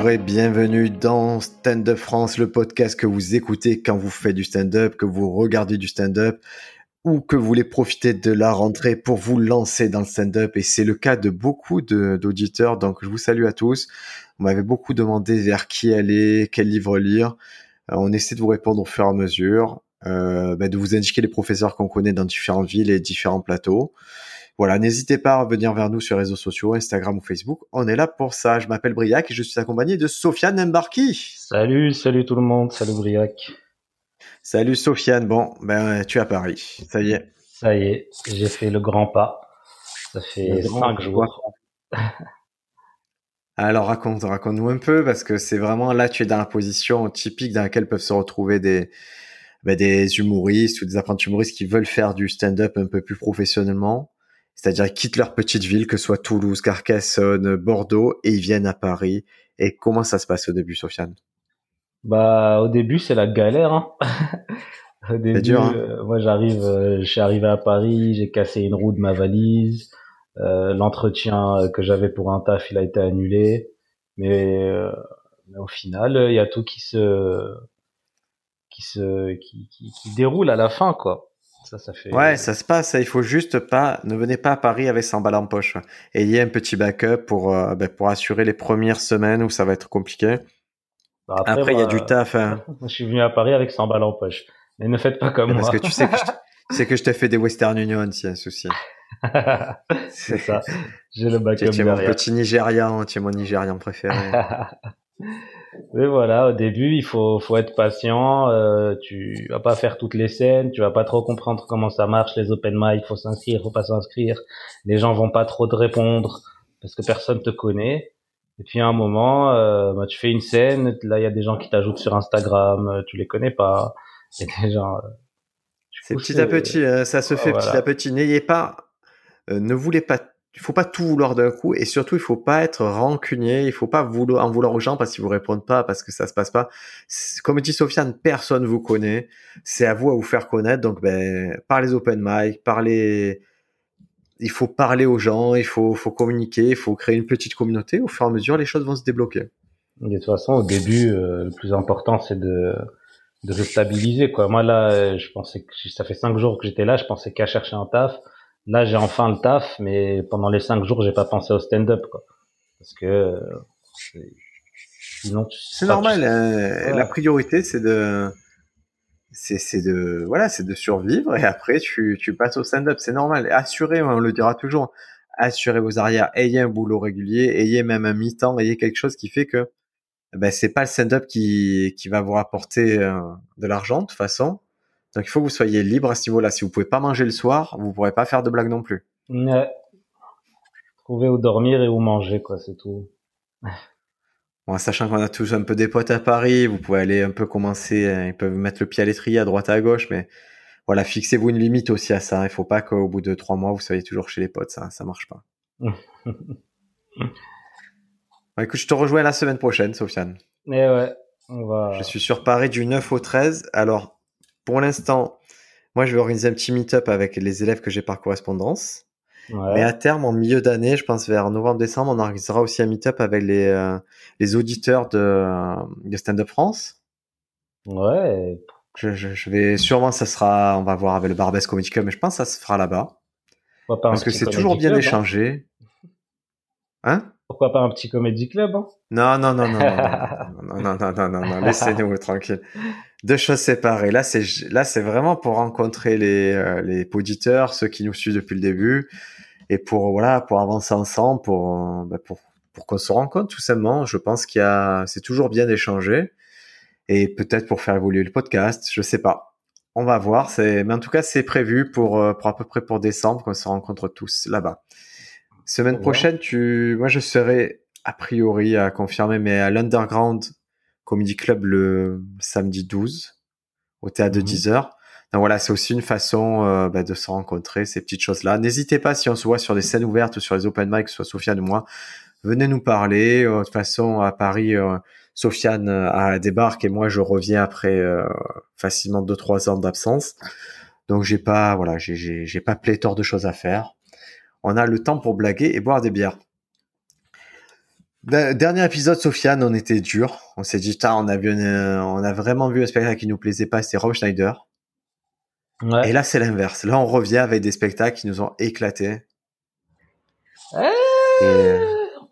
bonjour et bienvenue dans Stand Up France, le podcast que vous écoutez quand vous faites du stand-up, que vous regardez du stand-up ou que vous voulez profiter de la rentrée pour vous lancer dans le stand-up. Et c'est le cas de beaucoup d'auditeurs, donc je vous salue à tous. On m'avait beaucoup demandé vers qui aller, quel livre lire. Euh, on essaie de vous répondre au fur et à mesure, euh, bah, de vous indiquer les professeurs qu'on connaît dans différentes villes et différents plateaux. Voilà, n'hésitez pas à venir vers nous sur les réseaux sociaux, Instagram ou Facebook. On est là pour ça. Je m'appelle Briac et je suis accompagné de Sofiane Mbarki. Salut, salut tout le monde. Salut Briac. Salut Sofiane. Bon, ben tu es à Paris. Ça y est. Ça y est, j'ai fait le grand pas. Ça fait cinq jours. Alors raconte, raconte-nous un peu parce que c'est vraiment là tu es dans la position typique dans laquelle peuvent se retrouver des ben, des humoristes ou des apprentis humoristes qui veulent faire du stand-up un peu plus professionnellement c'est-à-dire ils quittent leur petite ville, que ce soit Toulouse, Carcassonne, Bordeaux, et ils viennent à Paris. Et comment ça se passe au début, Sofiane? Bah, au début, c'est la galère. Hein au début, dur, hein euh, moi, j'arrive, euh, je suis arrivé à Paris, j'ai cassé une roue de ma valise. Euh, l'entretien que j'avais pour un taf, il a été annulé. Mais, mais au final, il y a tout qui se qui se qui, qui, qui déroule à la fin, quoi. Ça, ça fait... Ouais, ça se passe. Il faut juste pas, ne venez pas à Paris avec 100 balles en poche. Ayez un petit backup pour, euh, ben, pour assurer les premières semaines où ça va être compliqué. Bah, après, il y a du taf. Hein. Je suis venu à Paris avec 100 balles en poche. Mais ne faites pas comme moi. Parce que tu sais que je, que je t'ai fait des Western Union, s'il y a un souci. c'est ça. J'ai le backup. Tu es mon petit Nigérian, tu es mon Nigérian préféré. Mais voilà, au début, il faut, faut être patient. Euh, tu vas pas faire toutes les scènes, tu vas pas trop comprendre comment ça marche les open mic. Faut s'inscrire, faut pas s'inscrire. Les gens vont pas trop te répondre parce que personne te connaît. Et puis à un moment, euh, bah, tu fais une scène, là il y a des gens qui t'ajoutent sur Instagram, euh, tu les connais pas. Et des gens. Euh, c'est petit à petit, hein, ça se fait petit à petit. N'ayez pas, ne voulez pas il faut pas tout vouloir d'un coup et surtout il faut pas être rancunier, il faut pas vouloir en vouloir aux gens parce qu'ils vous répondent pas parce que ça se passe pas. Comme dit Sofiane, personne vous connaît, c'est à vous à vous faire connaître donc ben par les open mic, par les il faut parler aux gens, il faut faut communiquer, il faut créer une petite communauté, au fur et à mesure les choses vont se débloquer. De toute façon, au début euh, le plus important c'est de de se stabiliser quoi. Moi là, je pensais que ça fait cinq jours que j'étais là, je pensais qu'à chercher un taf Là, j'ai enfin le taf, mais pendant les cinq jours, j'ai pas pensé au stand-up, quoi. Parce que sinon, c'est normal. Hein. La priorité, c'est de, c'est de, voilà, c'est de survivre et après, tu, tu passes au stand-up. C'est normal. Assurez, on le dira toujours. Assurez vos arrières. Ayez un boulot régulier. Ayez même un mi-temps. Ayez quelque chose qui fait que, ben, c'est pas le stand-up qui, qui va vous rapporter euh, de l'argent de toute façon donc il faut que vous soyez libre à ce niveau-là. Si vous pouvez pas manger le soir, vous pourrez pas faire de blagues non plus. Ouais. Trouver où dormir et où manger, quoi, c'est tout. Bon, sachant qu'on a tous un peu des potes à Paris, vous pouvez aller un peu commencer, hein, ils peuvent mettre le pied à l'étrier à droite à gauche, mais voilà, fixez-vous une limite aussi à ça. Il faut pas qu'au bout de trois mois, vous soyez toujours chez les potes, ça, ça marche pas. écoute, je te rejoins la semaine prochaine, Sofiane. Et eh ouais, on va... Je suis sur Paris du 9 au 13. Alors, pour l'instant, moi, je vais organiser un petit meet-up avec les élèves que j'ai par correspondance. Mais à terme, en milieu d'année, je pense vers novembre-décembre, on organisera aussi un meet-up avec les, euh, les auditeurs de, de Stand Up France. Ouais. Je, je, vais sûrement, ça sera, on va voir avec le Barbès Comedy Club, mais je pense que ça se fera là-bas. Parce que c'est toujours bien hein. d'échanger. Hein? Pourquoi pas un petit comédie club hein? Non, non, non, non, non, non, non, non, non, non, non, laissez-nous tranquille deux choses séparées. Là, c'est là, c'est vraiment pour rencontrer les euh, les auditeurs, ceux qui nous suivent depuis le début, et pour voilà, pour avancer ensemble, pour bah, pour pour qu'on se rencontre tout simplement. Je pense qu'il y a, c'est toujours bien d'échanger, et peut-être pour faire évoluer le podcast, je sais pas. On va voir. C'est, mais en tout cas, c'est prévu pour euh, pour à peu près pour décembre qu'on se rencontre tous là-bas. Semaine prochaine, tu, moi, je serai a priori à confirmer, mais à l'underground Comedy Club le samedi 12 au théâtre de 10 mhm. heures. Donc voilà, c'est aussi une façon euh, bah, de se rencontrer, ces petites choses-là. N'hésitez pas, si on se voit sur des scènes ouvertes ou sur les open mic, que ce soit Sofiane ou moi, venez nous parler. Euh, de toute façon, à Paris, euh, Sofiane a débarque et moi, je reviens après facilement 2-3 ans d'absence. Donc j'ai pas, voilà, j'ai pas pléthore de choses à faire. On a le temps pour blaguer et boire des bières. Dernier épisode, Sofiane, on était dur. On s'est dit, on a vu, on a vraiment vu un spectacle qui nous plaisait pas, c'était Rob Schneider. Ouais. Et là, c'est l'inverse. Là, on revient avec des spectacles qui nous ont éclaté. Eh,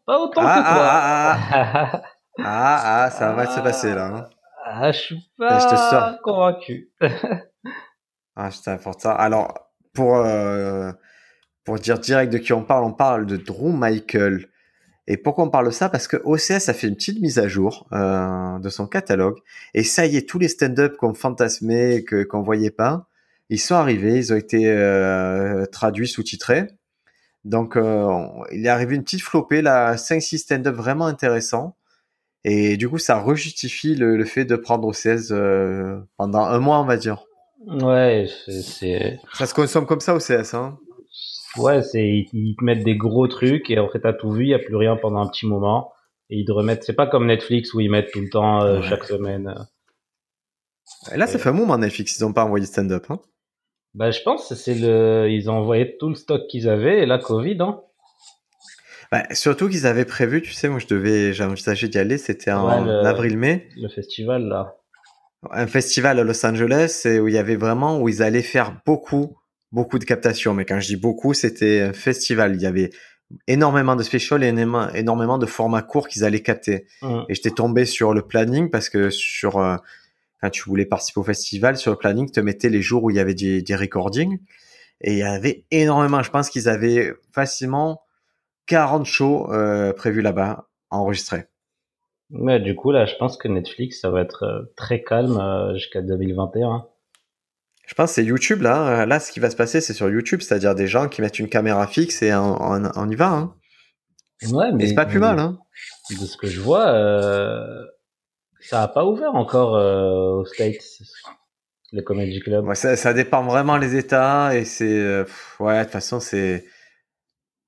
Pas autant ah, que toi. Ah, ah, ah, ah ça va se passer là. Hein. Ah, je suis pas je te convaincu. ah, c'est important. Alors, pour, euh, pour dire direct de qui on parle, on parle de Drew Michael. Et pourquoi on parle de ça? Parce que OCS a fait une petite mise à jour euh, de son catalogue. Et ça y est, tous les stand-up qu'on fantasmait, que, qu'on voyait pas, ils sont arrivés, ils ont été euh, traduits, sous-titrés. Donc, euh, il est arrivé une petite flopée, là, 5-6 stand-up vraiment intéressants. Et du coup, ça rejustifie le, le fait de prendre OCS euh, pendant un mois, on va dire. Ouais, c'est... Ça se consomme comme ça, OCS, hein Ouais, c'est ils, te mettent des gros trucs et en fait t'as tout vu, il y a plus rien pendant un petit moment et ils te remettent. C'est pas comme Netflix où ils mettent tout le temps euh, chaque semaine. Et là, ça fait un moment Netflix, ils ont pas envoyé stand-up. Hein bah, je pense que c'est le, ils ont envoyé tout le stock qu'ils avaient et là Covid, hein. Bah, surtout qu'ils avaient prévu, tu sais, moi je devais, j'ai envisagé d'y aller, c'était en avril-mai. Le festival là. Un festival à Los Angeles et où il y avait vraiment où ils allaient faire beaucoup beaucoup de captations, mais quand je dis beaucoup, c'était un festival. Il y avait énormément de specials et énormément de formats courts qu'ils allaient capter. Mmh. Et j'étais tombé sur le planning parce que sur euh, quand tu voulais participer au festival, sur le planning, te mettais les jours où il y avait des, des recordings. Et il y avait énormément. Je pense qu'ils avaient facilement 40 shows euh, prévus là-bas, enregistrés. Mais du coup, là, je pense que Netflix, ça va être euh, très calme jusqu'à 2021. Je pense c'est YouTube là. Là, ce qui va se passer, c'est sur YouTube, c'est-à-dire des gens qui mettent une caméra fixe et on, y va. Hein. Ouais, mais c'est pas plus mal. Hein. De ce que je vois, euh, ça a pas ouvert encore euh, aux States, les comedy clubs. Ouais, ça, ça, dépend vraiment les États et c'est euh, ouais de toute façon c'est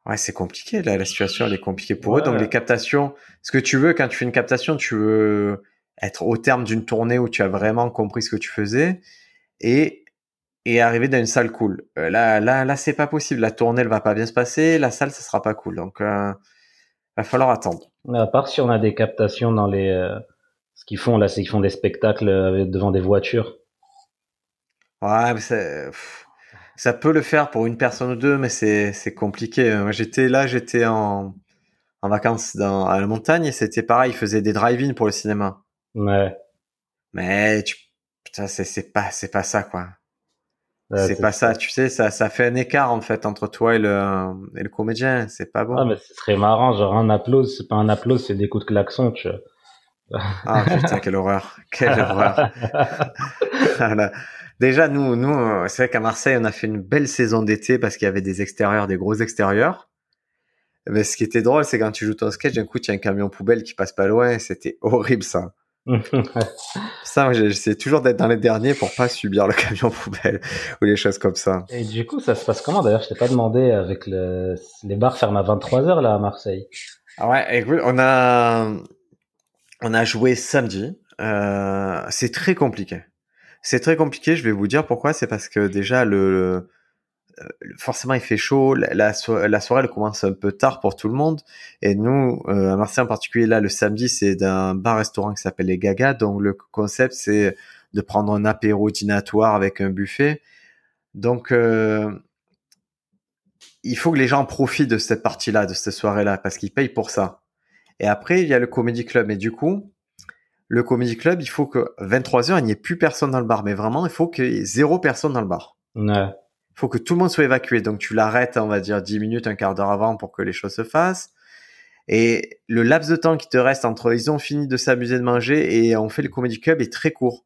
ouais c'est compliqué là la situation elle est compliquée pour eux donc les captations ce que tu veux quand tu fais une captation tu veux être au terme d'une tournée où tu as vraiment compris ce que tu faisais et et arriver dans une salle cool. Euh, là, là, là, c'est pas possible. La tournée, elle va pas bien se passer. La salle, ça sera pas cool. Donc, euh, va falloir attendre. À part si on a des captations dans les, euh, ce qu'ils font là, c'est qu'ils font des spectacles euh, devant des voitures. Ouais, mais ça peut le faire pour une personne ou deux, mais c'est, c'est compliqué. Moi, j'étais là, j'étais en, en vacances dans, à la montagne et c'était pareil. Ils faisaient des drive-in pour le cinéma. Ouais. Mais tu, putain, c'est, c'est pas, c'est pas ça, quoi c'est pas ça, tu sais, ça, ça fait un écart en fait entre toi et le, et le comédien, c'est pas bon. Ah, mais ce serait marrant, genre un applause, c'est pas un applause, c'est des coups de klaxon, tu vois. ah putain, quelle horreur, quelle horreur. Déjà, nous, nous, c'est vrai qu'à Marseille, on a fait une belle saison d'été parce qu'il y avait des extérieurs, des gros extérieurs. Mais ce qui était drôle, c'est quand tu joues ton sketch, d'un coup, tu as un camion poubelle qui passe pas loin, c'était horrible ça. ça, j'essaie toujours d'être dans les derniers pour pas subir le camion poubelle ou les choses comme ça. Et du coup, ça se passe comment? D'ailleurs, je t'ai pas demandé avec le... les bars ferment à 23h là à Marseille. Ah ouais, écoute, on a on a joué samedi. Euh, c'est très compliqué. C'est très compliqué. Je vais vous dire pourquoi. C'est parce que déjà le forcément il fait chaud, la, soirée elle commence un peu tard pour tout le monde. Et nous euh, à Marseille en particulier là le samedi c'est d'un bar-restaurant qui s'appelle les Gaga. Donc le concept c'est de prendre un apéro dînatoire avec un buffet. Donc euh, il faut que les gens profitent de cette partie-là, de cette soirée-là parce qu'ils payent pour ça. Et après il y a le comedy club. Et du coup le comedy club il faut que 23h il n'y ait plus personne dans le bar. Mais vraiment il faut qu'il y ait zéro personne dans le bar. Ouais faut que tout le monde soit évacué. Donc tu l'arrêtes, on va dire 10 minutes, un quart d'heure avant pour que les choses se fassent. Et le laps de temps qui te reste entre ils ont fini de s'amuser de manger et on fait le comedy club est très court.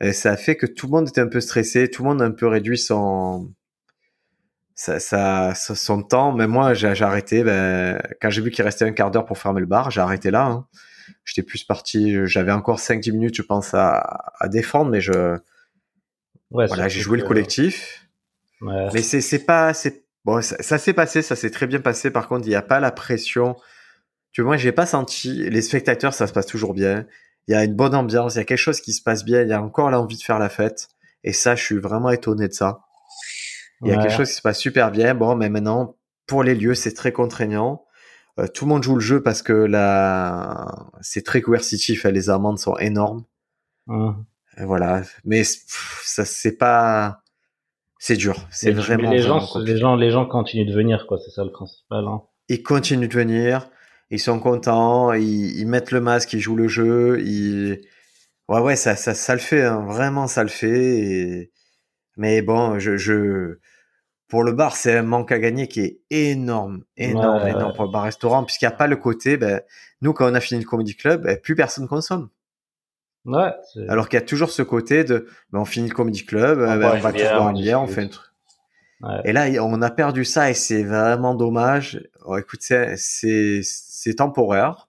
Et ça fait que tout le monde était un peu stressé, tout le monde a un peu réduit son ça, son temps. Mais moi, j'ai arrêté. Ben, quand j'ai vu qu'il restait un quart d'heure pour fermer le bar, j'ai arrêté là. Hein. J'étais plus parti. J'avais encore 5-10 minutes, je pense, à, à défendre, mais je voilà, j'ai joué le collectif. Mais c'est c'est pas c'est bon ça, s'est passé, ça s'est très bien passé. Par contre, il n'y a pas la pression. Tu vois, moi, j'ai pas senti. Les spectateurs, ça se passe toujours bien. Il y a une bonne ambiance, il y a quelque chose qui se passe bien. Il y a encore l'envie de faire la fête. Et ça, je suis vraiment étonné de ça. Il y a quelque chose qui se passe super bien. Bon, mais maintenant, pour les lieux, c'est très contraignant. Euh, tout le monde joue le jeu parce que là, c'est très coercitif. Les amendes sont énormes. Et voilà. Mais pff, ça, c'est pas, c'est dur. C'est vraiment. mais les vraiment gens, compliqué. les gens, les gens continuent de venir, quoi. C'est ça le principal. Hein. Ils continuent de venir. Ils sont contents. Ils, ils mettent le masque. Ils jouent le jeu. Ils, ouais, ouais, ça, ça, ça le fait. hein. Vraiment, ça le fait. Et... Mais bon, je, je, pour le bar, c'est un manque à gagner qui est énorme, énorme, Ouais, énorme ouais. pour le bar-restaurant, puisqu'il n'y a pas le côté, ben, nous, quand on a fini le comedy club, ben, plus personne consomme. Ouais. Alors qu'il y a toujours ce côté de, ben, on finit le comedy club, On euh, ben, on va tous boire une bière, on fait un truc. ouais. Et là, on a perdu ça et c'est vraiment dommage. Oh, écoute, c'est, temporaire.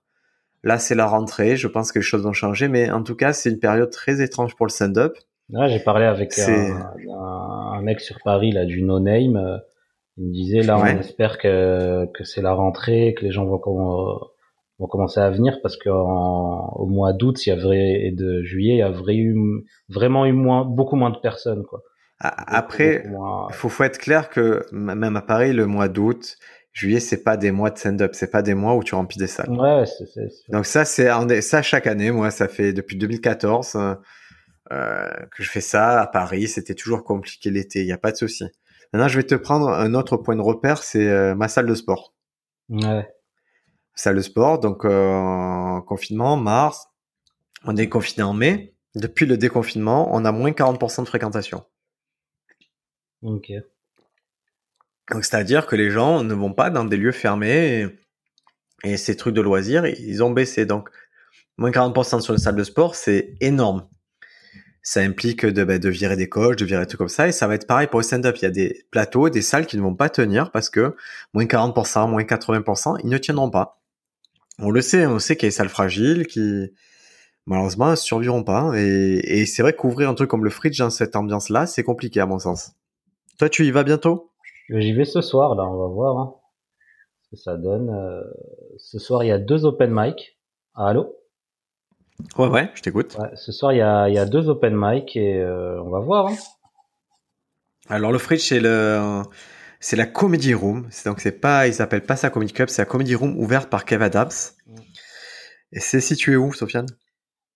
Là, c'est la rentrée. Je pense que les choses vont changer, mais en tout cas, c'est une période très étrange pour le stand-up. Ouais, j'ai parlé avec un, mec sur Paris là du No Name. euh, Il me disait là, on espère que que c'est la rentrée, que les gens vont com- vont commencer à venir parce qu'au mois d'août, il y avait et de juillet, il y a vraiment eu moins, beaucoup moins de personnes quoi. Après, moins- Il faut, faut être clair que même à Paris, le mois d'août, juillet, c'est pas des mois de stand-up, c'est pas des mois où tu remplis des salles. ouais, c'est c'est c'est- Donc ça, c'est ça chaque année. Moi, ça fait depuis 2014 euh, que je fais ça à Paris. C'était toujours compliqué l'été, il y a pas de souci. Maintenant, je vais te prendre un autre point de repère, c'est euh, ma salle de sport. ouais. Salle de sport, donc euh, confinement, mars, on est confiné en mai. Depuis le déconfinement, on a moins 40% de fréquentation. Ok. Donc, c'est-à-dire que les gens ne vont pas dans des lieux fermés et, et ces trucs de loisirs, ils ont baissé. Donc, moins 40% sur une salle de sport, c'est énorme. Ça implique de, de virer des coachs, de virer des trucs comme ça. Et ça va être pareil pour le stand-up. Il y a des plateaux, des salles qui ne vont pas tenir parce que moins 40%, moins 80%, ils ne tiendront pas. On le sait, on sait qu'il y a des salles fragiles qui, malheureusement, ne survivront pas. Et, et c'est vrai qu'ouvrir un truc comme le Fridge dans cette ambiance-là, c'est compliqué à mon sens. Toi, tu y vas bientôt? J'y vais ce soir, là, on va voir hein, ce que ça donne. Euh, ce soir, il y a deux open mic. Ah, allô? Ouais, ouais, je t'écoute. ouais, Ce soir, il y a, il y a deux open mic et euh, on va voir. Hein. Alors le Fridge c'est le c'est la comedy room, c'est donc c'est pas ils s'appellent pas ça comedy club, c'est la comedy room ouverte par Kev Adams. Mm. Et c'est situé où, Sofiane?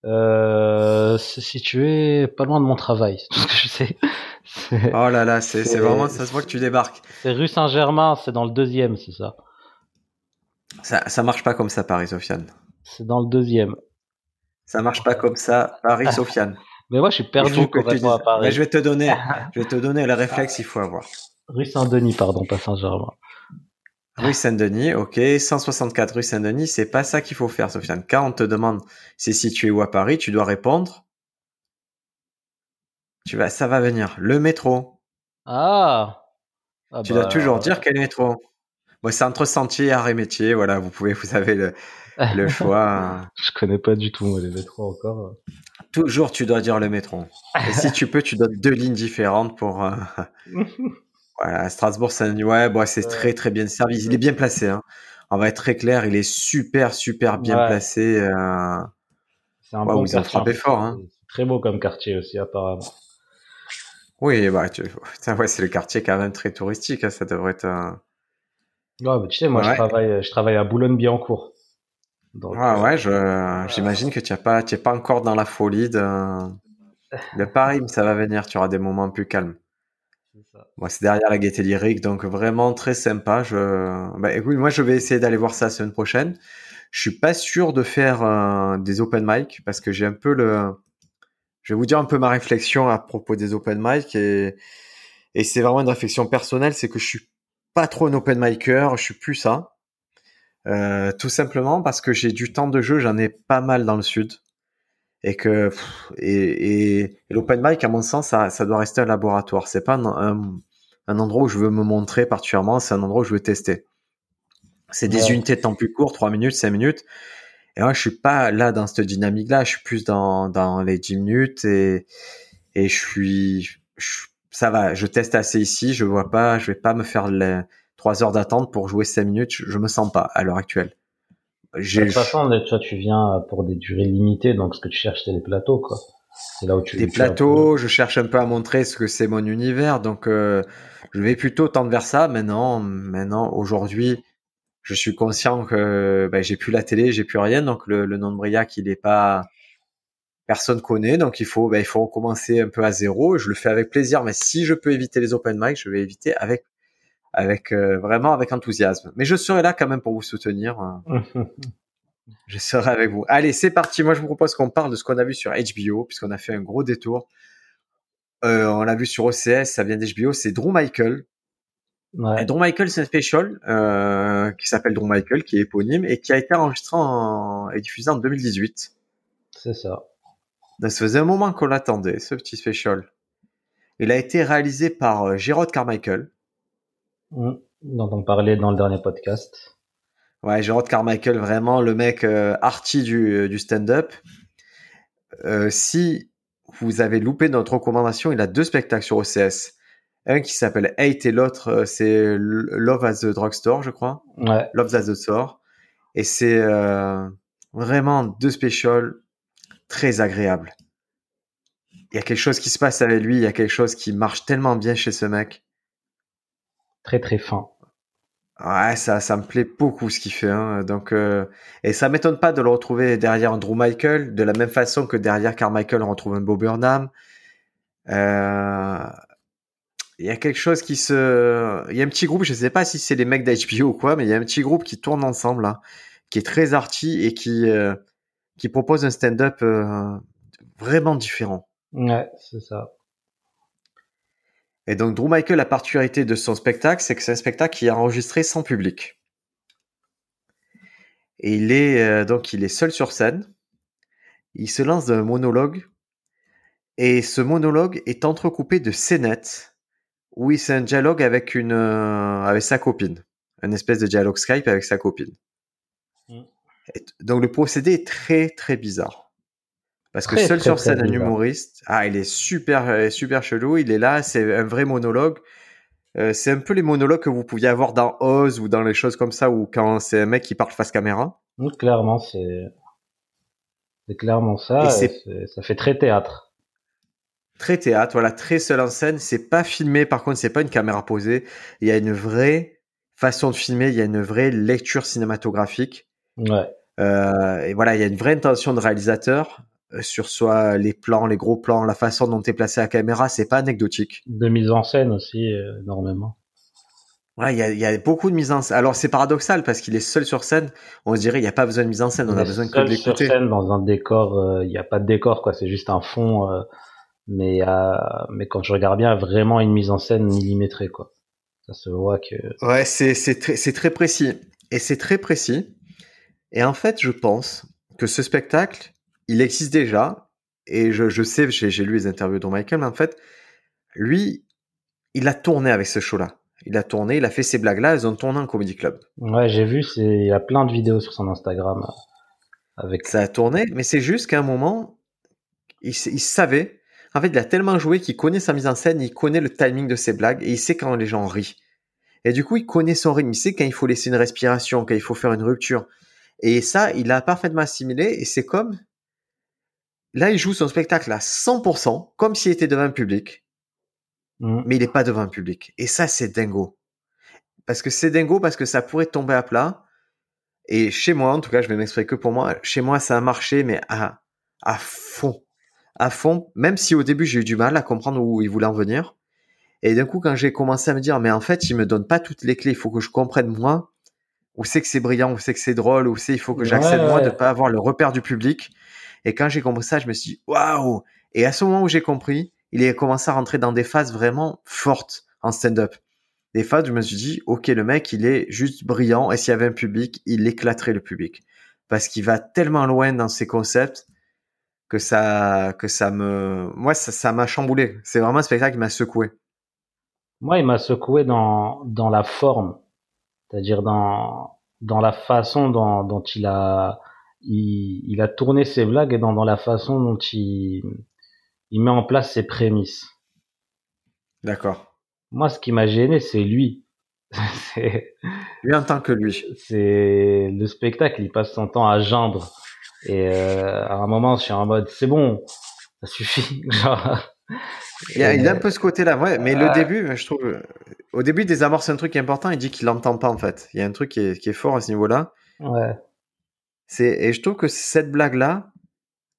Euh, c'est situé pas loin de mon travail, tout ce que je sais. Oh là là, c'est vraiment ça se voit que tu débarques. c'est rue Saint-Germain, c'est dans le deuxième, c'est ça. Ça ça marche pas comme ça Paris Sofiane. C'est dans le deuxième. Ça marche pas comme ça Paris Sofiane. Mais moi, je suis perdu complètement à Paris. Mais je vais te donner je vais te donner le réflexe qu'il faut avoir. Rue Saint-Denis, pardon, pas Saint-Germain. Rue Saint-Denis, ok, 164 rue Saint-Denis, c'est pas ça qu'il faut faire, Sofiane. Quand on te demande c'est situé où à Paris, tu dois répondre. Tu vas, ça va venir. Le métro. Ah, Ah Tu bah, dois toujours dire quel métro. Bon, c'est entre Sentier et Arrêt Métier, voilà, vous pouvez, vous avez le, le choix. Je connais pas du tout moi, les métros encore. toujours, tu dois dire le métro. Et si tu peux, tu donnes deux lignes différentes pour. euh, voilà, Strasbourg, c'est ouais, bon, c'est très très bien servi. Il est bien placé. Hein. On va être très clair, il est super super bien Ouais. placé. euh, C'est un Ouais, bon quartier, fait. fort, hein. Très beau comme quartier aussi, apparemment. Oui, bah, tu... Ouais, c'est le quartier quand même très touristique. hein, Ça devrait être. un- Ouais, mais tu sais, moi, je travaille, je travaille à Boulogne-Billancourt. Donc, Ah euh, ouais, je... j'imagine que tu n'es pas, pas encore dans la folie de, de Paris, mais ça va venir. Tu auras des moments plus calmes. C'est derrière la Gaîté Lyrique, donc vraiment très sympa. Je... Bah, écoute, moi, je vais essayer d'aller voir ça la semaine prochaine. Je suis pas sûr de faire euh, des open mic parce que j'ai un peu le. Je vais vous dire un peu ma réflexion à propos des open mic et, et c'est vraiment une réflexion personnelle. C'est que je suis pas trop un open micer, je suis plus ça. Euh, tout simplement parce que j'ai du temps de jeu, j'en ai pas mal dans le sud. Et que pff, et, et, et l'open mic, à mon sens, ça, ça doit rester un laboratoire. C'est pas un, un, un endroit où je veux me montrer particulièrement, c'est un endroit où je veux tester. C'est des Ouais. unités de temps plus courtes, 3 minutes, 5 minutes. Et moi, je suis pas là dans cette dynamique-là, je suis plus dans, dans les 10 minutes et, et je suis, je- ça va, je teste assez ici, je vois pas, je vais pas me faire les 3 heures d'attente pour jouer 5 minutes, je, je me sens pas à l'heure actuelle. De toute façon, toi, tu viens pour des durées limitées, donc ce que tu cherches, c'est les plateaux, quoi. C'est là où tu des peu- plateaux, je cherche un peu à montrer ce que c'est mon univers, donc euh, je vais plutôt tendre vers ça. Maintenant, maintenant, aujourd'hui, je suis conscient que ben, j'ai plus la télé, j'ai plus rien, donc le, le nom de Briac, il est pas personne connaît, donc il faut ben, il faut recommencer un peu à zéro. Je le fais avec plaisir, mais si je peux éviter les open mic, je vais éviter avec avec euh, vraiment avec enthousiasme. Mais je serai là quand même pour vous soutenir. Hein. je serai avec vous. Allez, c'est parti. Moi, je vous propose qu'on parle de ce qu'on a vu sur HBO, puisqu'on a fait un gros détour. Euh, on l'a vu sur OCS, ça vient d'HBO, c'est Drew Michael. Ouais. Drew Michael, c'est un special euh, qui s'appelle Drew Michael, qui est éponyme et qui a été enregistré en, et diffusé en 2018. C'est ça. Donc, ça faisait un moment qu'on l'attendait, ce petit special. Il a été réalisé par Gérard Carmichael. Mmh. dont on parlait dans le dernier podcast. Ouais, Gérard Carmichael, vraiment le mec euh, arty du, du stand-up. Euh, si vous avez loupé notre recommandation, il a deux spectacles sur OCS. Un qui s'appelle Hate et l'autre euh, c'est Love as the Drugstore, je crois. Ouais. Love as the Store. Et c'est euh, vraiment deux specials très agréables. Il y a quelque chose qui se passe avec lui, il y a quelque chose qui marche tellement bien chez ce mec. Très très fin. Ouais, ça, ça me plaît beaucoup ce qu'il fait. Hein. Donc, euh, et ça m'étonne pas de le retrouver derrière Andrew Michael, de la même façon que derrière Carmichael, on retrouve un Bob Burnham. Euh, il y a quelque chose qui se, il y a un petit groupe, je sais pas si c'est les mecs d'HBO ou quoi, mais il y a un petit groupe qui tourne ensemble là, qui est très arty et qui euh, qui propose un stand-up vraiment différent. Ouais, c'est ça. Et donc Drew Michael, la particularité de son spectacle, c'est que c'est un spectacle qui est enregistré sans public. Et il est euh, donc il est seul sur scène. Il se lance d'un monologue et ce monologue est entrecoupé de scénettes où il c'est un dialogue avec une euh, avec sa copine, un espèce de dialogue Skype avec sa copine. Mm. Et donc le procédé est très très bizarre. Parce que seul sur scène, un humoriste, ah, il est super, euh, super chelou. Il est là, c'est un vrai monologue. Euh, c'est un peu les monologues que vous pouviez avoir dans Oz ou dans les choses comme ça, ou quand c'est un mec qui parle face caméra. clairement, c'est c'est clairement ça. ça fait très théâtre. Très théâtre, voilà, très seul en scène. C'est pas filmé, par contre, c'est pas une caméra posée. Il y a une vraie façon de filmer, il y a une vraie lecture cinématographique. Ouais. Euh, et voilà, il y a une vraie intention de réalisateur. Euh, sur soit les plans, les gros plans, la façon dont est placé la caméra, c'est pas anecdotique. De mise en scène aussi, euh, énormément. Ouais, il y a, y a, beaucoup de mise en scène. Alors c'est paradoxal parce qu'il est seul sur scène. On se dirait il n'y a pas besoin de mise en scène, on a besoin que de l'écouter. sur scène dans un décor, euh, il n'y a pas de décor quoi, c'est juste un fond. mais mais quand je regarde bien, vraiment une mise en scène millimétrée quoi. Ça se voit que. Ouais, c'est c'est c'est très précis et c'est très précis. Et en fait, je pense que ce spectacle, il existe déjà, et je, je sais, j'ai lu les interviews de Michael, mais en fait, lui, il a tourné avec ce show-là. Il a tourné, il a fait ces blagues-là, elles ont tourné en Comedy Club. Ouais, j'ai vu, il y a plein de vidéos sur son Instagram. Euh, avec... Ça a tourné, mais c'est juste qu'à un moment, il, il, savait. En fait, il a tellement joué qu'il connaît sa mise en scène, il connaît le timing de ses blagues, et il sait quand les gens rient. Et du coup, il connaît son rythme, il sait quand il faut laisser une respiration, quand il faut faire une rupture. Et ça, il a parfaitement assimilé, et c'est comme Là, il joue son spectacle à 100%, comme s'il était devant un public, mmh. mais il n'est pas devant un public. Et ça, c'est dingo. Parce que c'est dingo parce que ça pourrait tomber à plat. Et chez moi, en tout cas, je vais m'exprimer que pour moi, chez moi, ça a marché, mais à, à fond. À fond, même si au début, j'ai eu du mal à comprendre où il voulait en venir. Et d'un coup, quand j'ai commencé à me dire, mais en fait, il me donne pas toutes les clés, il faut que je comprenne moi, où c'est que c'est brillant, où c'est que c'est drôle, où c'est, il faut que j'accède moi de pas avoir le repère du public. Et quand j'ai compris ça, je me suis dit, waouh! Et à ce moment où j'ai compris, il a commencé à rentrer dans des phases vraiment fortes en stand-up. Des phases où je me suis dit, ok, le mec, il est juste brillant, et s'il y avait un public, il éclaterait le public. Parce qu'il va tellement loin dans ses concepts que ça, que ça me, moi, ça, m'a chamboulé. C'est vraiment un spectacle qui m'a secoué. Moi, il m'a secoué dans, dans la forme. C'est-à-dire dans, dans la façon dont, dont il a, il, a tourné ses blagues dans, dans la façon dont il, il met en place ses prémices. D'accord. Moi, ce qui m'a gêné, c'est lui. lui en tant que lui. C'est le spectacle, il passe son temps à gendre. Et euh, à un moment, je suis en mode, c'est bon, ça suffit. Genre, Il, a, il a un peu ce côté-là, ouais, mais le début, je trouve, au début, des amorces un truc important, il dit qu'il l'entend pas en fait. Il y a un truc qui est, qui est fort à ce niveau-là. Ouais. C'est et je trouve que cette blague-là,